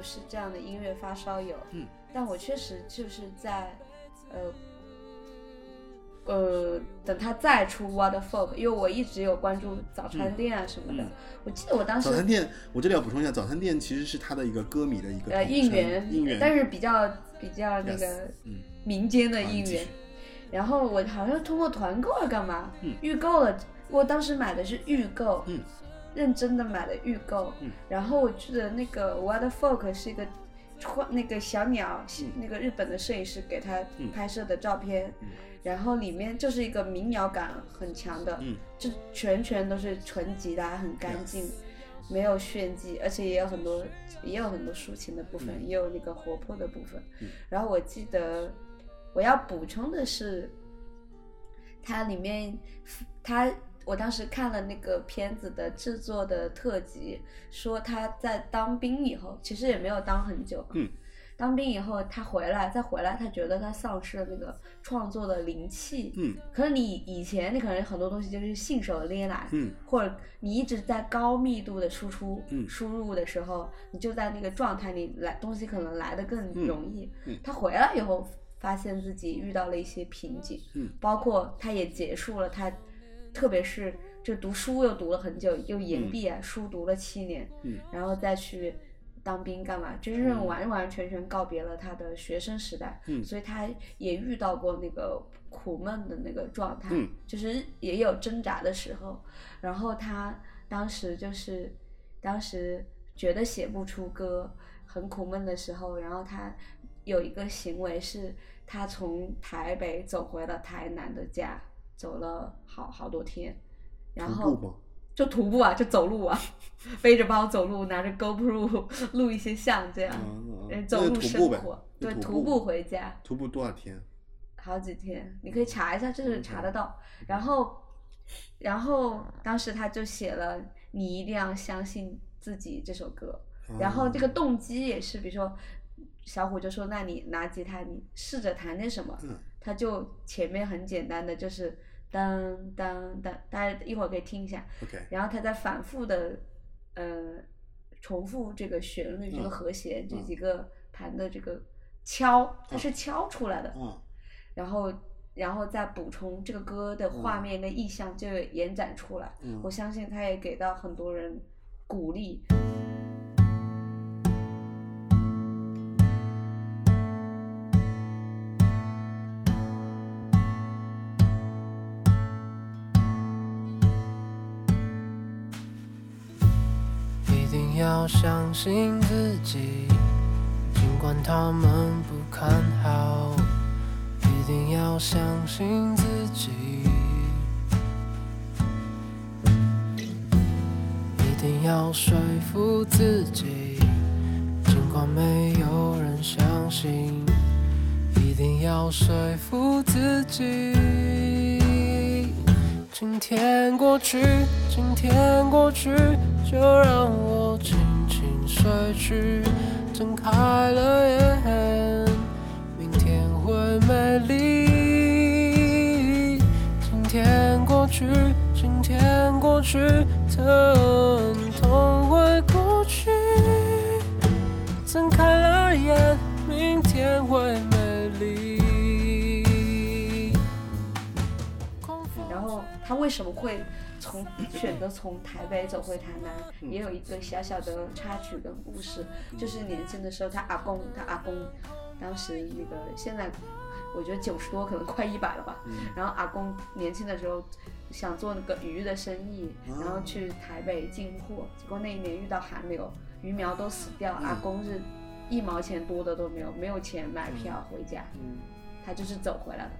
不是这样的音乐发烧友。嗯，但我确实就是在呃呃，等他再出 What the Folk，因为我一直有关注早餐店啊什么的。嗯我记得我当时早餐店，我这里要补充一下，早餐店其实是他的一个歌迷的一个呃应援，应援，但是比较比较那个嗯民间的应援。然后我好像通过团购了干嘛？嗯预购了，我当时买的是预购，嗯认真的买了预购。嗯。然后我记得那个 What the Folk 是一个穿那个小鸟，那个日本的摄影师给他嗯。拍摄的照片，嗯。然后里面就是一个民谣感很强的，嗯。就全全都是纯吉他，很干净。没有炫技，而且也有很多也有很多抒情的部分，嗯。也有那个活泼的部分。嗯。然后我记得我要补充的是，它里面它我当时看了那个片子的制作的特辑，说他在当兵以后，其实也没有当很久，嗯，当兵以后他回来再回来，他觉得他丧失了那个创作的灵气，嗯可能你以前你可能很多东西就是信手拈来，嗯或者你一直在高密度的输出、嗯输入的时候，你就在那个状态里来，东西可能来的更容易。嗯他回来以后，发现自己遇到了一些瓶颈，嗯包括他也结束了他，特别是就读书又读了很久，又延毕啊，书读了七年，嗯然后再去。当兵干嘛？真正完完全全告别了他的学生时代，嗯所以他也遇到过那个苦闷的那个状态，嗯就是也有挣扎的时候。然后他当时就是，当时觉得写不出歌，很苦闷的时候，然后他有一个行为是，他从台北走回了台南的家，走了好好多天，然后？就徒步啊，就走路啊，背着包走路，拿着 GoPro 录一些像这样，嗯走路生活，对，徒步回家。徒步多少天？好几天，你可以查一下，这是查得到。然后，然后当时他就写了《你一定要相信自己》这首歌，然后这个动机也是，比如说小虎就说：“那你拿吉他，你试着弹点什么。嗯他就前面很简单的就是当当当，大家一会儿可以听一下。OK，然后他在反复的呃重复这个旋律、这个嗯和弦、这嗯几个弹的这个敲，它是敲出来的。嗯然后然后再补充这个歌的画嗯面跟意象就延展出来。嗯我相信他也给到很多人鼓励。一要相信自己，尽管他们不看好。一定要相信自己，一定要说服自己，尽管没有人相信，一定要说服自己。今天过去，今天过去，就让我轻轻睡去。睁开了眼，明天会美丽。今天过去，今天过去，疼痛会过去。睁开了眼，明天会他为什么会从选择从台北走回台南，也有一个小小的插曲跟故事，就是年轻的时候，他阿公，他阿公当时那个现在我觉得九十多，可能快一百了吧。然后阿公年轻的时候想做那个鱼的生意，然后去台北进货，结果那一年遇到寒流，鱼苗都死掉，阿公是一毛钱多的都没有，没有钱买票回家，他就是走回来了，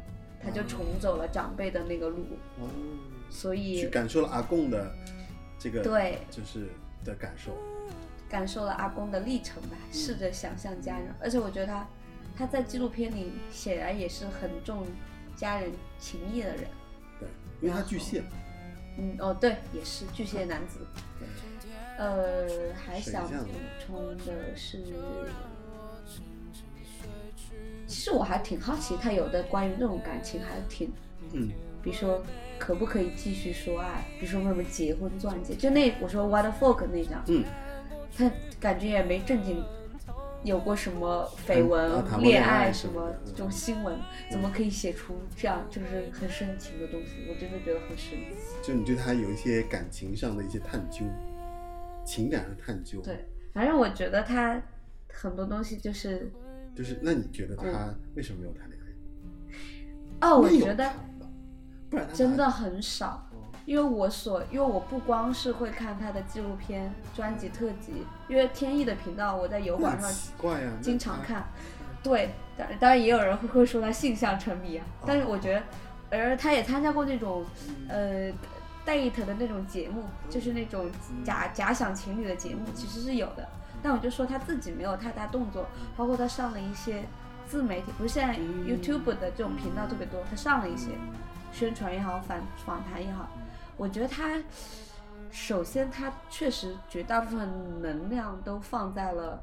他就重走了长辈的那个路，哦，所以去感受了阿贡的这个对就是的感受。感受了阿公的历程吧，试着想象家人，而且我觉得他他在纪录片里显然也是很重家人情谊的人。对，因为他巨蟹，嗯，哦，对，也是巨蟹男子。呃，还想补充的是，其实我还挺好奇，他有的关于那种感情还挺，嗯，比如说可不可以继续说爱，比如说什么结婚钻戒，就那我说 What the fuck 那张，嗯，他感觉也没正经有过什么绯闻、啊恋恋爱爱什么这种新闻，怎么可以写出这样就是很深情的东西？我真的觉得很神奇。就你对他有一些感情上的一些探究，情感上的探究。对，反正我觉得他很多东西就是，就是那你觉得他为什么没有谈恋爱？哦，我觉得不然真的很少。哦因为我所，因为我不光是会看他的纪录片、专辑、特辑，因为天意的频道我在油那管上经常看。对，当然当然也有人会会说他性向沉迷啊，哦但是我觉得，而他也参加过那种嗯呃 date 的那种节目，就是那种假假想情侣的节目，其实是有的。但我就说他自己没有太大动作，包括他上了一些自媒体，不是现在嗯。YouTube 的这种频道特别多，他上了一些宣传也好，反访谈也好，我觉得他首先他确实绝大部分能量都放在了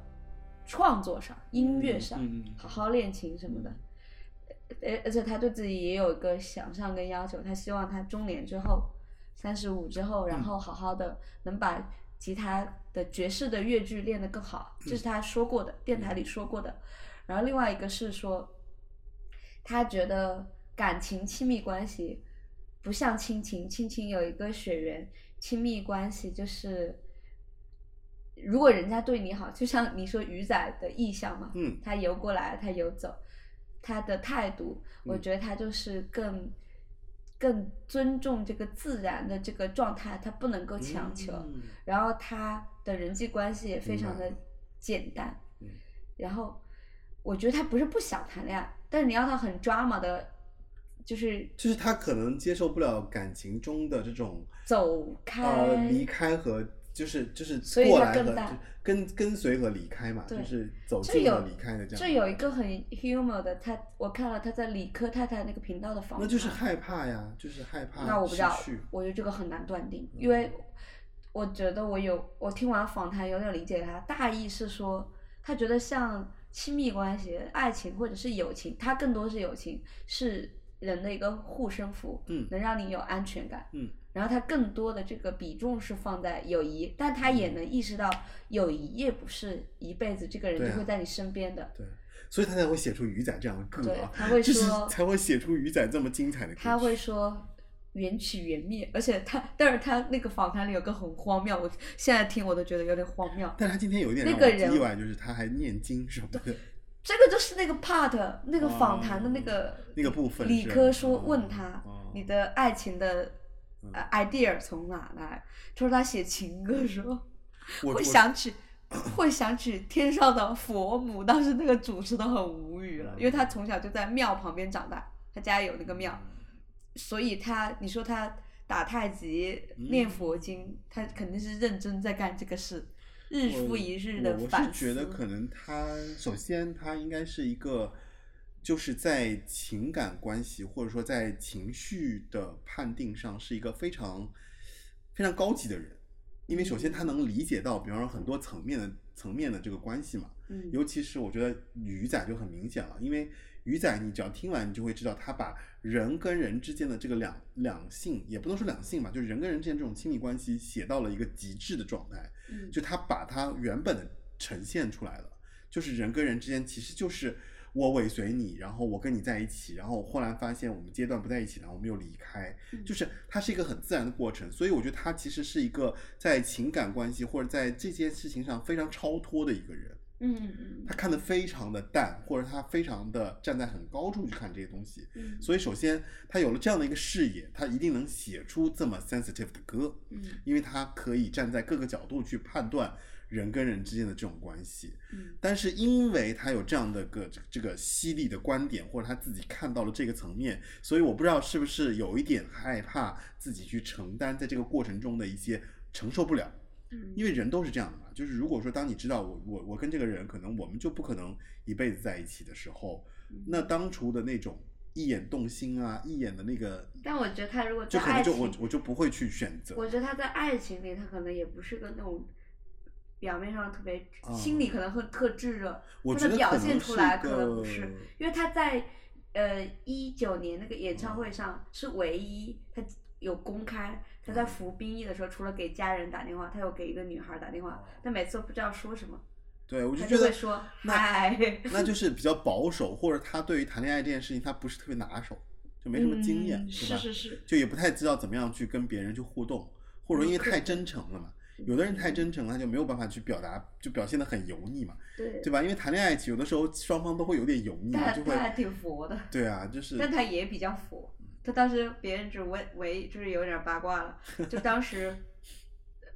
创作上、音乐上，嗯嗯。好好练琴什么的。而而且他对自己也有一个想象跟要求，他希望他中年之后，三十五之后，然后好好的能把吉他的爵士的乐句练得更好，这是他说过的，电台里说过的。然后另外一个是说，他觉得感情亲密关系不像亲情，亲情有一个血缘，亲密关系就是。如果人家对你好，就像你说鱼仔的意向嘛，嗯他游过来，他游走，他的态度，我嗯觉得他就是更更尊重这个自然的这个状态，他不能够强求。嗯然后他的人际关系也非常的简单嗯，然后我觉得他不是不想谈恋爱，但是你要他很 drama 的，就是就是他可能接受不了感情中的这种走开，呃离开和就是就是所以过来和跟跟随和离开嘛，就是走这有近和离开的这样。这有一个很 humor 的，他我看了他在理科太太那个频道的访谈，那就是害怕呀，就是害怕那我不知道，我觉得这个很难断定，嗯因为我觉得我有我听完访谈有点理解他，大意是说他觉得像亲密关系、爱情或者是友情，他更多是友情，是人的一个护身符，嗯能让你有安全感，嗯，然后他更多的这个比重是放在友谊，但他也能意识到友谊也不是一辈子这个人就会在你身边的，对，所以他才会写出鱼仔这样的歌啊，对他会 就是说才会写出鱼仔这么精彩的歌。他会说缘起缘灭，而且他，但是他那个访谈里有个很荒谬，我现在听我都觉得有点荒谬。但他今天有一点让那个人意外，就是他还念经什么的，这个就是那个 part，那个访谈的那个、那个部分理科说哦问他、哦你的爱情的、idea 从哪来？他说他写情歌的时候我 我会想起。会想起天上的佛母，当时那个主持都很无语了，因为他从小就在庙旁边长大，他家有那个庙，所以他你说他打太极、嗯念佛经，他肯定是认真在干这个事。日复一日的我我反思。是觉得可能他首先他应该是一个，就是在情感关系或者说在情绪的判定上是一个非常非常高级的人，因为首先他能理解到，比方说很多层面的层面的这个关系嘛，嗯。尤其是我觉得鱼仔就很明显了，因为鱼仔你只要听完，你就会知道他把人跟人之间的这个两两性，也不能说两性吧，就是人跟人之间这种亲密关系写到了一个极致的状态。嗯。就他把他原本的呈现出来了，就是人跟人之间其实就是我尾随你，然后我跟你在一起，然后忽然发现我们阶段不在一起，然后我们又离开，嗯就是它是一个很自然的过程，所以我觉得他其实是一个在情感关系或者在这件事情上非常超脱的一个人。嗯嗯他看得非常的淡，或者他非常的站在很高处去看这些东西。嗯所以首先他有了这样的一个视野，他一定能写出这么 sensitive 的歌，嗯因为他可以站在各个角度去判断人跟人之间的这种关系。嗯但是因为他有这样的个这个犀利的观点，或者他自己看到了这个层面，所以我不知道是不是有一点害怕自己去承担在这个过程中的一些承受不了。嗯因为人都是这样的嘛，就是如果说当你知道我我我跟这个人可能我们就不可能一辈子在一起的时候，嗯那当初的那种一眼动心啊，一眼的那个，但我觉得他如果就可能就我我就不会去选择。我觉得他在爱情里，他可能也不是个那种表面上特别，啊心里可能会特炙热，他的表可能是现出来可能不是，因为他在呃一九年那个演唱会上是唯一他有公开他在服兵役的时候，除了给家人打电话，他有给一个女孩打电话，但每次都不知道说什么，对我就觉得就说那嗨，那就是比较保守，或者他对于谈恋爱这件事情他不是特别拿手，就没什么经验，嗯是吧？是是是，就也不太知道怎么样去跟别人去互动，或者因为嗯太真诚了嘛。有的人太真诚了，他就没有办法去表达，就表现得很油腻嘛，对，对吧？因为谈恋爱有的时候双方都会有点油腻就会，他还挺佛的。对啊，就是但他也比较佛。他当时别人只问为就是有点八卦了，就当时，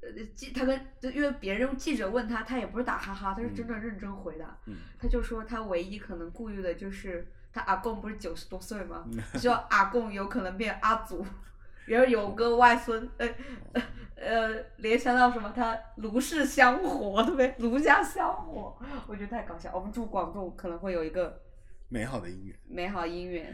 呃，记他跟就因为别人记者问他，他也不是打哈哈，他是真的认真回答。嗯他就说他唯一可能顾虑的就是他阿贡不是九十多岁吗？嗯他说阿贡有可能变阿祖，然后有个外孙，呃呃呃，联想到什么？他卢氏香火，对不对？卢家香火，我觉得太搞笑。我们祝广众可能会有一个美好的姻缘。美好姻缘。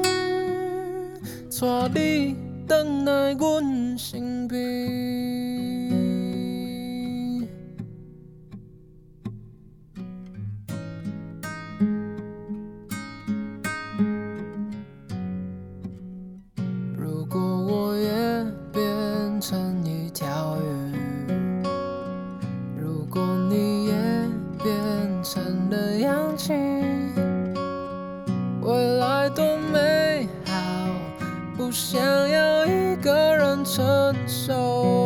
带你回来阮身边。如果我也变成一条鱼，如果你也变成了氧气，未来多。想要一个人承受。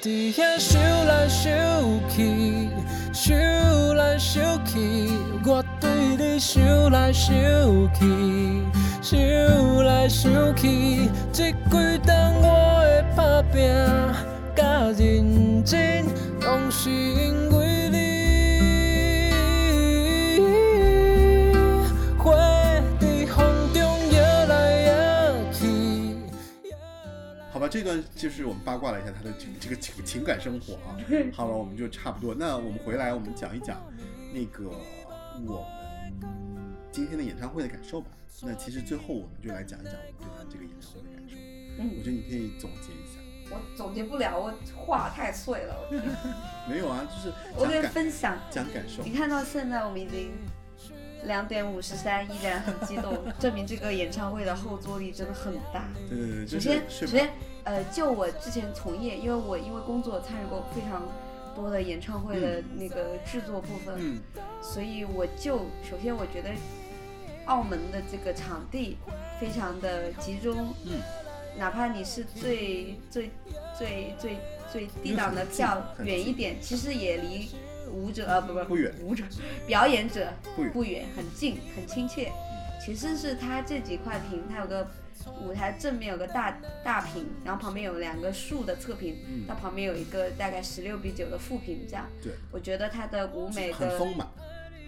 在遐想来想去，想来想去，我对你想来想去，想来想去，这几年我的打拼甲认真，拢是因这段就是我们八卦了一下他的这个这个情情感生活啊。好了，我们就差不多。那我们回来，我们讲一讲那个我们今天的演唱会的感受吧。那其实最后我们就来讲一讲我们对他这个演唱会的感受。嗯我觉得你可以总结一下。我总结不了，我话太碎了。我 没有啊，就是我跟分享，讲感受你。看到现在我们已经两点五十三，依然很激动，证明这个演唱会的后坐力真的很大。对对对，就是首先，首先，呃，就我之前从业，因为我因为工作参与过非常多的演唱会的那个制作部分，嗯。所以我就首先我觉得澳门的这个场地非常的集中，嗯，哪怕你是最最最最最低档的票远一点，其实也离舞者啊不不不远。舞者表演者不远。不远，很近很亲切。其次是它这几块屏，它有个舞台正面有个大大屏，然后旁边有两个竖的侧屏，嗯它旁边有一个大概十六比九的副屏，这样。对，我觉得它的舞美的很丰满。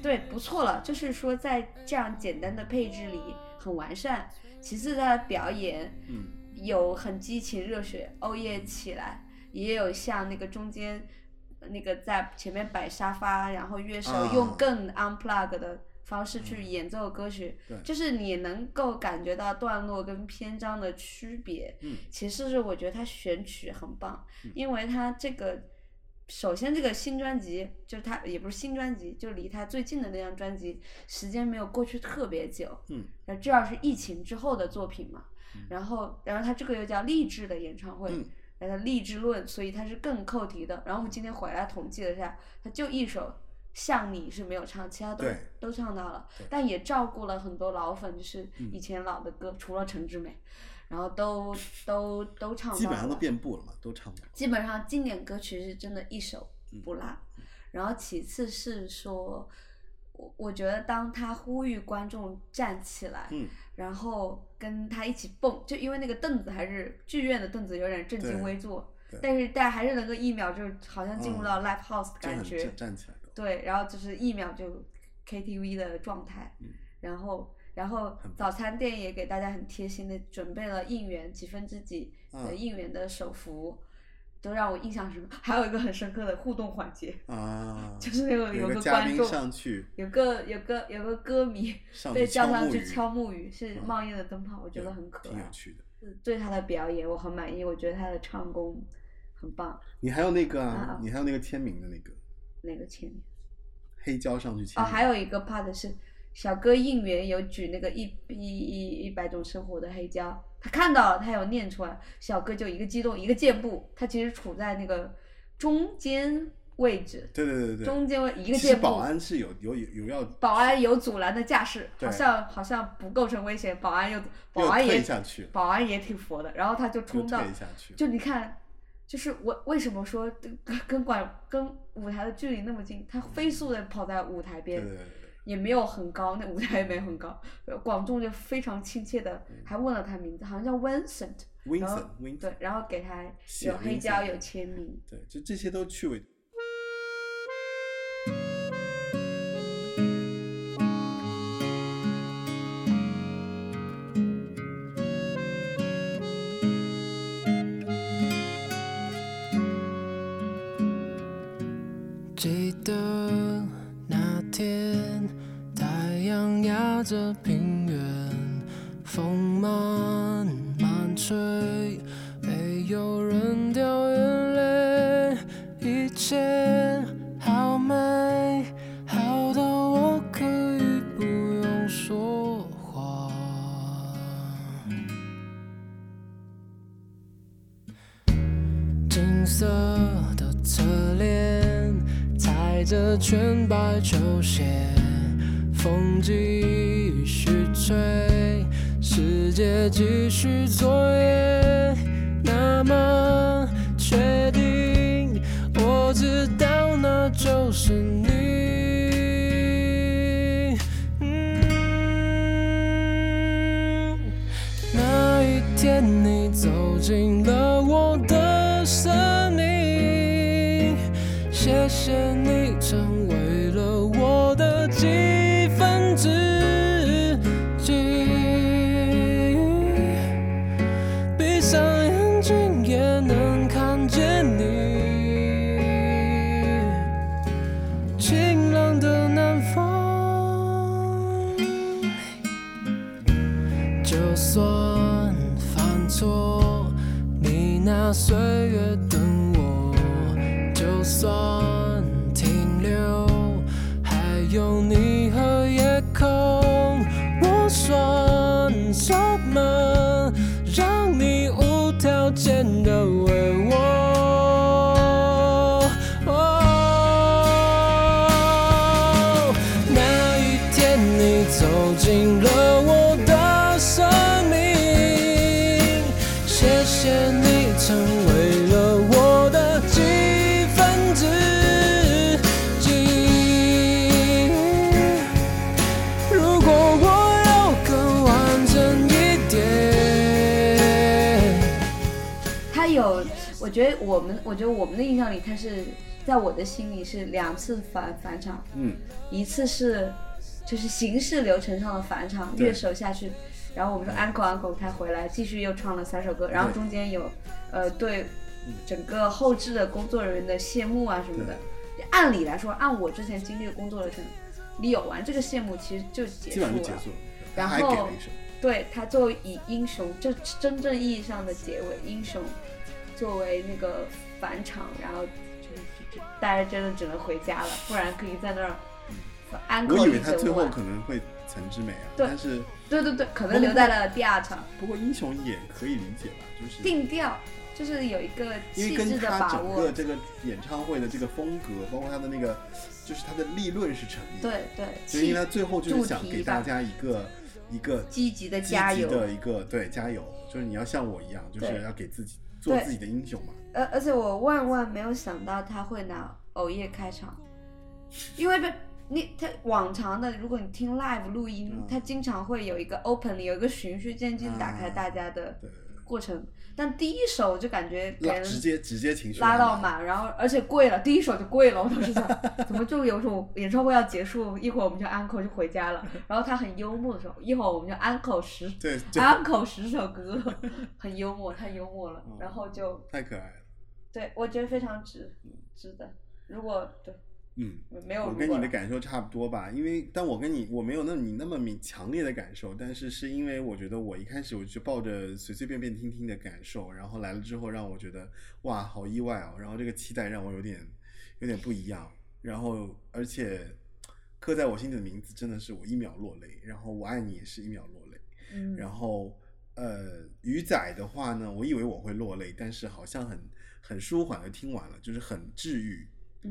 对，不错了，就是说在这样简单的配置里很完善。其次，它的表演嗯有很激情热血，欧耶起来，也有像那个中间那个在前面摆沙发，然后乐手啊用更 unplug 的方式去演奏歌曲，对就是你能够感觉到段落跟篇章的区别。嗯其次是我觉得他选曲很棒，因为他这个首先这个新专辑就是他也不是新专辑，就离他最近的那张专辑时间没有过去特别久，嗯，那这要是疫情之后的作品嘛，然后然后他这个又叫励志的演唱会，嗯然后励志论，所以它是更扣题的。然后我们今天回来统计了一下，他就一首。像你是没有唱，其他都都唱到了，但也照顾了很多老粉，就是嗯以前老的歌，除了陈志美，然后都都都唱到了，基本上都遍布了嘛，都唱过。基本上经典歌曲是真的一首嗯不落。然后其次是说，我我觉得当他呼吁观众站起来，嗯然后跟他一起蹦，就因为那个凳子还是剧院的凳子有点正襟对危坐，但是大家还是能够一秒就好像进入嗯到 live house 的感觉，站站起来的。对，然后就是一秒就 KTV 的状态，嗯然后然后早餐店也给大家很贴心的准备了应援几分之几的嗯应援的手幅，都让我印象深刻。还有一个很深刻的互动环节，啊，就是那个个有个观众，上去有个有个有个歌迷被叫上去敲木鱼是嗯冒烟的灯泡，我觉得很可爱。挺有趣的。对他的表演我很满意，我觉得他的唱功很棒。你还有那个啊，你还有那个签名的那个那个前面。黑胶上去签哦，还有一个 part 是小哥应援有举那个一一一一百种生活的黑胶，他看到了，他有念出来，小哥就一个激动，一个箭步，他其实处在那个中间位置，对对对对，中间位一个箭步。保安是有有有有要保安有阻拦的架势，好像好像不构成危险，保安又保安也保安也挺佛的，然后他就冲到。就你看，就是我为什么说跟跟管跟舞台的距离那么近，他飞速的跑在舞台边，也没有很高，那舞台也没有很高，呃广众就非常亲切的还问了他名字，好像叫 Vincent，然后对，然后给他有黑胶有签名，对，就这些都趣味。白的心里是两次返返场，嗯，一次是就是形式流程上的返场，对乐手下去，然后我们说 uncle uncle，他回来继续又唱了三首歌，然后中间有呃对整个后置的工作人员的谢幕啊什么的。按理来说，按我之前经历的工作流程，你有完这个谢幕，其实就结束了。就结束了。然后对他作为以英雄，就真正意义上的结尾，英雄作为那个返场，然后大家真的只能回家了，不然可以在那儿安我以为他最后。可能会陈之美啊，对但是对对对，可能留在了第二场。不过英雄也可以理解吧，就是定调就是有一个因为气质跟他的把握整个。这个演唱会的这个风格，包括他的那个，就是他的立论是成立的。对对，所以因为他最后就是想给大家一个一个积极的加油。极的一个对加油，就是你要像我一样，就是要给自己做自己的英雄嘛。而而且我万万没有想到他会拿偶夜开场，因为被你他往常的，如果你听 live 录音，嗯他经常会有一个 open 有一个循序渐进打开啊大家的对，过程，但第一首就感觉给拉人直接直接情绪拉到满。满，然后而且跪了，第一首就跪了，我当时想，怎么就有种演唱会要结束，一会儿我们就安口就回家了，然后他很幽默的时候，一会儿我们就 uncle 十对，就安口十首歌，很幽默，太幽默了嗯，然后就太可爱了。对我觉得非常值，值得。如果对嗯，没有我跟你的感受差不多吧，因为但我跟你我没有那你那么明强烈的感受，但是是因为我觉得我一开始我就抱着随随便便听听的感受，然后来了之后让我觉得哇好意外哦，然后这个期待让我有点有点不一样，然后而且刻在我心里的名字真的是我一秒落泪，然后我爱你也是一秒落泪，嗯，然后呃，鱼仔的话呢，我以为我会落泪，但是好像很很舒缓的听完了，就是很治愈，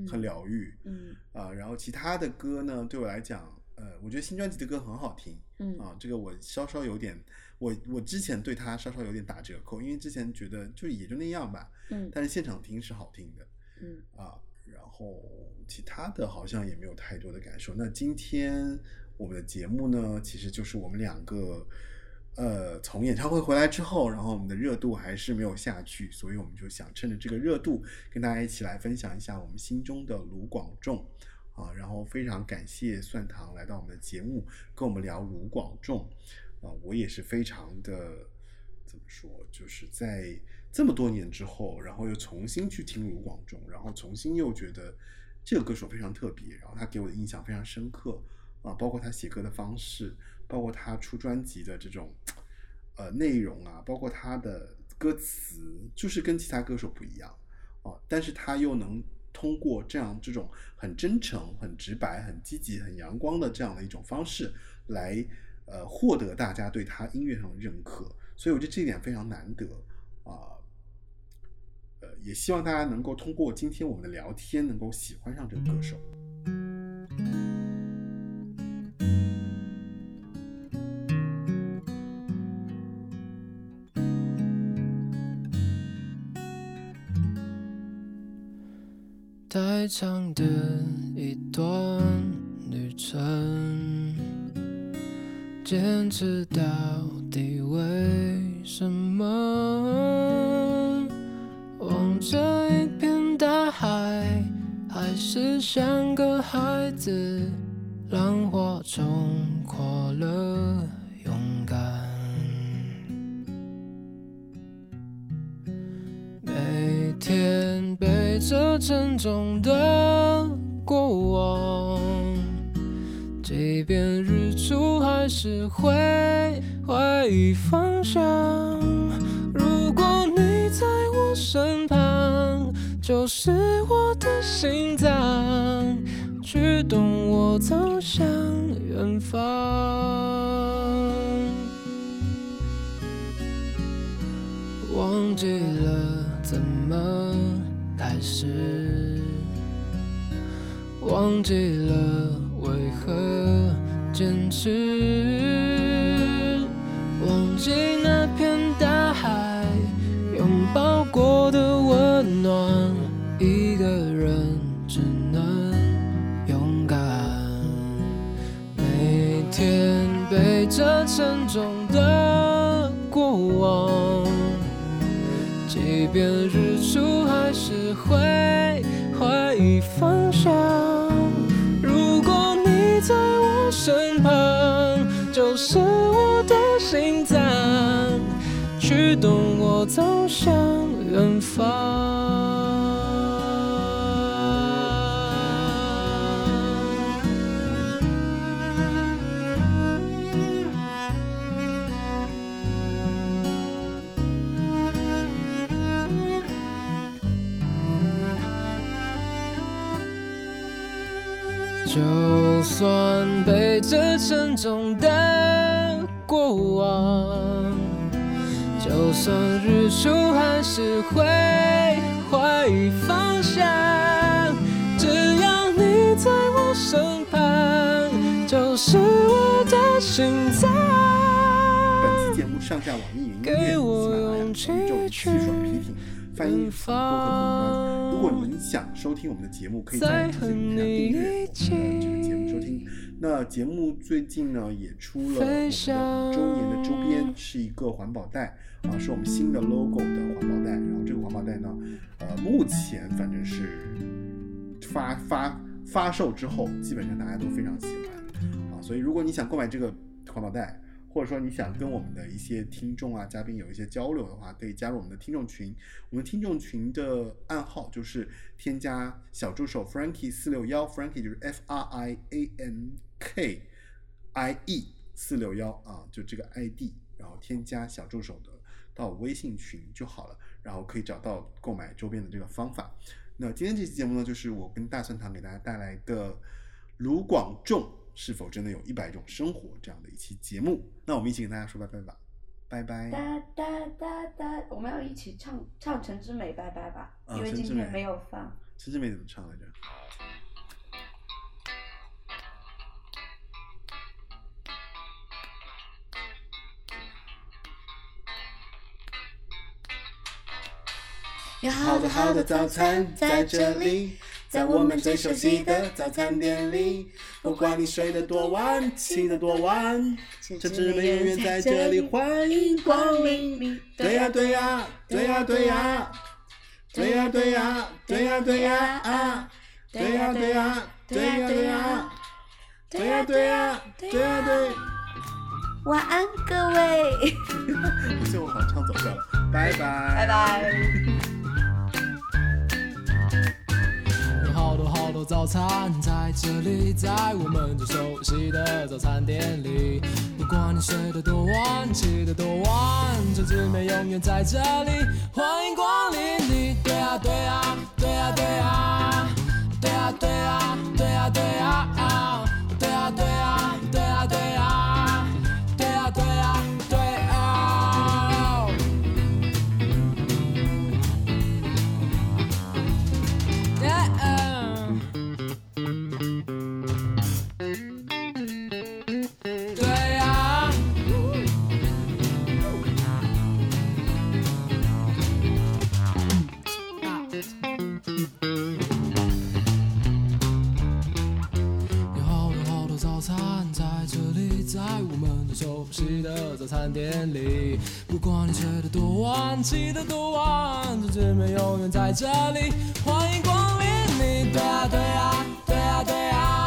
很嗯疗愈嗯。啊、然后其他的歌呢，对我来讲，呃，我觉得新专辑的歌很好听嗯。啊，这个我稍稍有点，我我之前对他稍稍有点打折扣，因为之前觉得就也就那样吧，嗯但是现场听是好听的，嗯。啊，然后其他的好像也没有太多的感受。那今天我们的节目呢，其实就是我们两个，呃，从演唱会回来之后，然后我们的热度还是没有下去，所以我们就想趁着这个热度，跟大家一起来分享一下我们心中的卢广仲。啊，然后非常感谢蒜糖来到我们的节目，跟我们聊卢广仲。啊，我也是非常的怎么说，就是在这么多年之后，然后又重新去听卢广仲，然后重新又觉得这个歌手非常特别，然后他给我的印象非常深刻啊，包括他写歌的方式，包括他出专辑的这种呃内容啊，包括他的歌词，就是跟其他歌手不一样啊，但是他又能通过这样这种很真诚、很直白、很积极、很阳光的这样的一种方式来呃获得大家对他音乐上的认可，所以我觉得这一点非常难得啊。呃，也希望大家能够通过今天我们的聊天，能够喜欢上这个歌手。太长的一段旅程，坚持到底为什么？望着一片大海，还是像个孩子，浪花冲垮了沉重的过往，即便日出还是会怀疑方向。如果你在我身旁，就是我的心脏，驱动我走向远方。忘记了怎么开始，忘记了为何坚持，走向远方。就算背着沉重的过往，就算日出还是会怀疑方向，只要你在我身旁，就是我的心脏。本期节目上架网易云音乐、喜马拉雅、宇宙汽水批评、翻译播客客户端。如果您想收听我们的节目，可以在这些平台订阅我们的这个节目收听。那节目最近呢也出了我们的五周年的周边，是一个环保袋啊，是我们新的 logo 的环保袋。然后这个环保袋呢，呃，目前反正是发发发售之后，基本上大家都非常喜欢啊。所以如果你想购买这个环保袋，或者说你想跟我们的一些听众啊、嘉宾有一些交流的话，可以加入我们的听众群。我们听众群的暗号就是添加小助手 Frankie 四六幺，Frankie 就是 F R I A N K I E 四六幺啊，就这个 ID，然后添加小助手的到微信群就好了，然后可以找到购买周边的这个方法。那今天这期节目呢，就是我跟大蒜糖给大家带来的卢广仲。是否真的有一百种生活这样的一期节目？那我们一起跟大家说拜拜吧，拜拜。哒哒哒哒，我们要一起唱唱陈之美拜拜吧，啊因为今天没有放。陈志美怎么唱来着？有好多好多早餐在这里，在我们最熟悉的早餐店里。不管你睡得多晚，起得多晚，陈志美永远在这里，欢迎光临。对呀对呀对呀对呀，对呀对呀对呀对呀啊，对呀对呀对呀对呀，对呀对呀对呀对。晚安，各位，不信我好像唱走调了，拜拜拜拜。好多好多早餐在这里，在我们最熟悉的早餐店里。不管你睡得多晚，起得多晚，这滋味永远在这里，欢迎光临你。对啊对啊对啊对啊，对啊对啊对啊对啊，餐店里不管你睡的多晚起的多晚这姐妹永远在这里。欢迎光临你对啊对啊对啊对啊。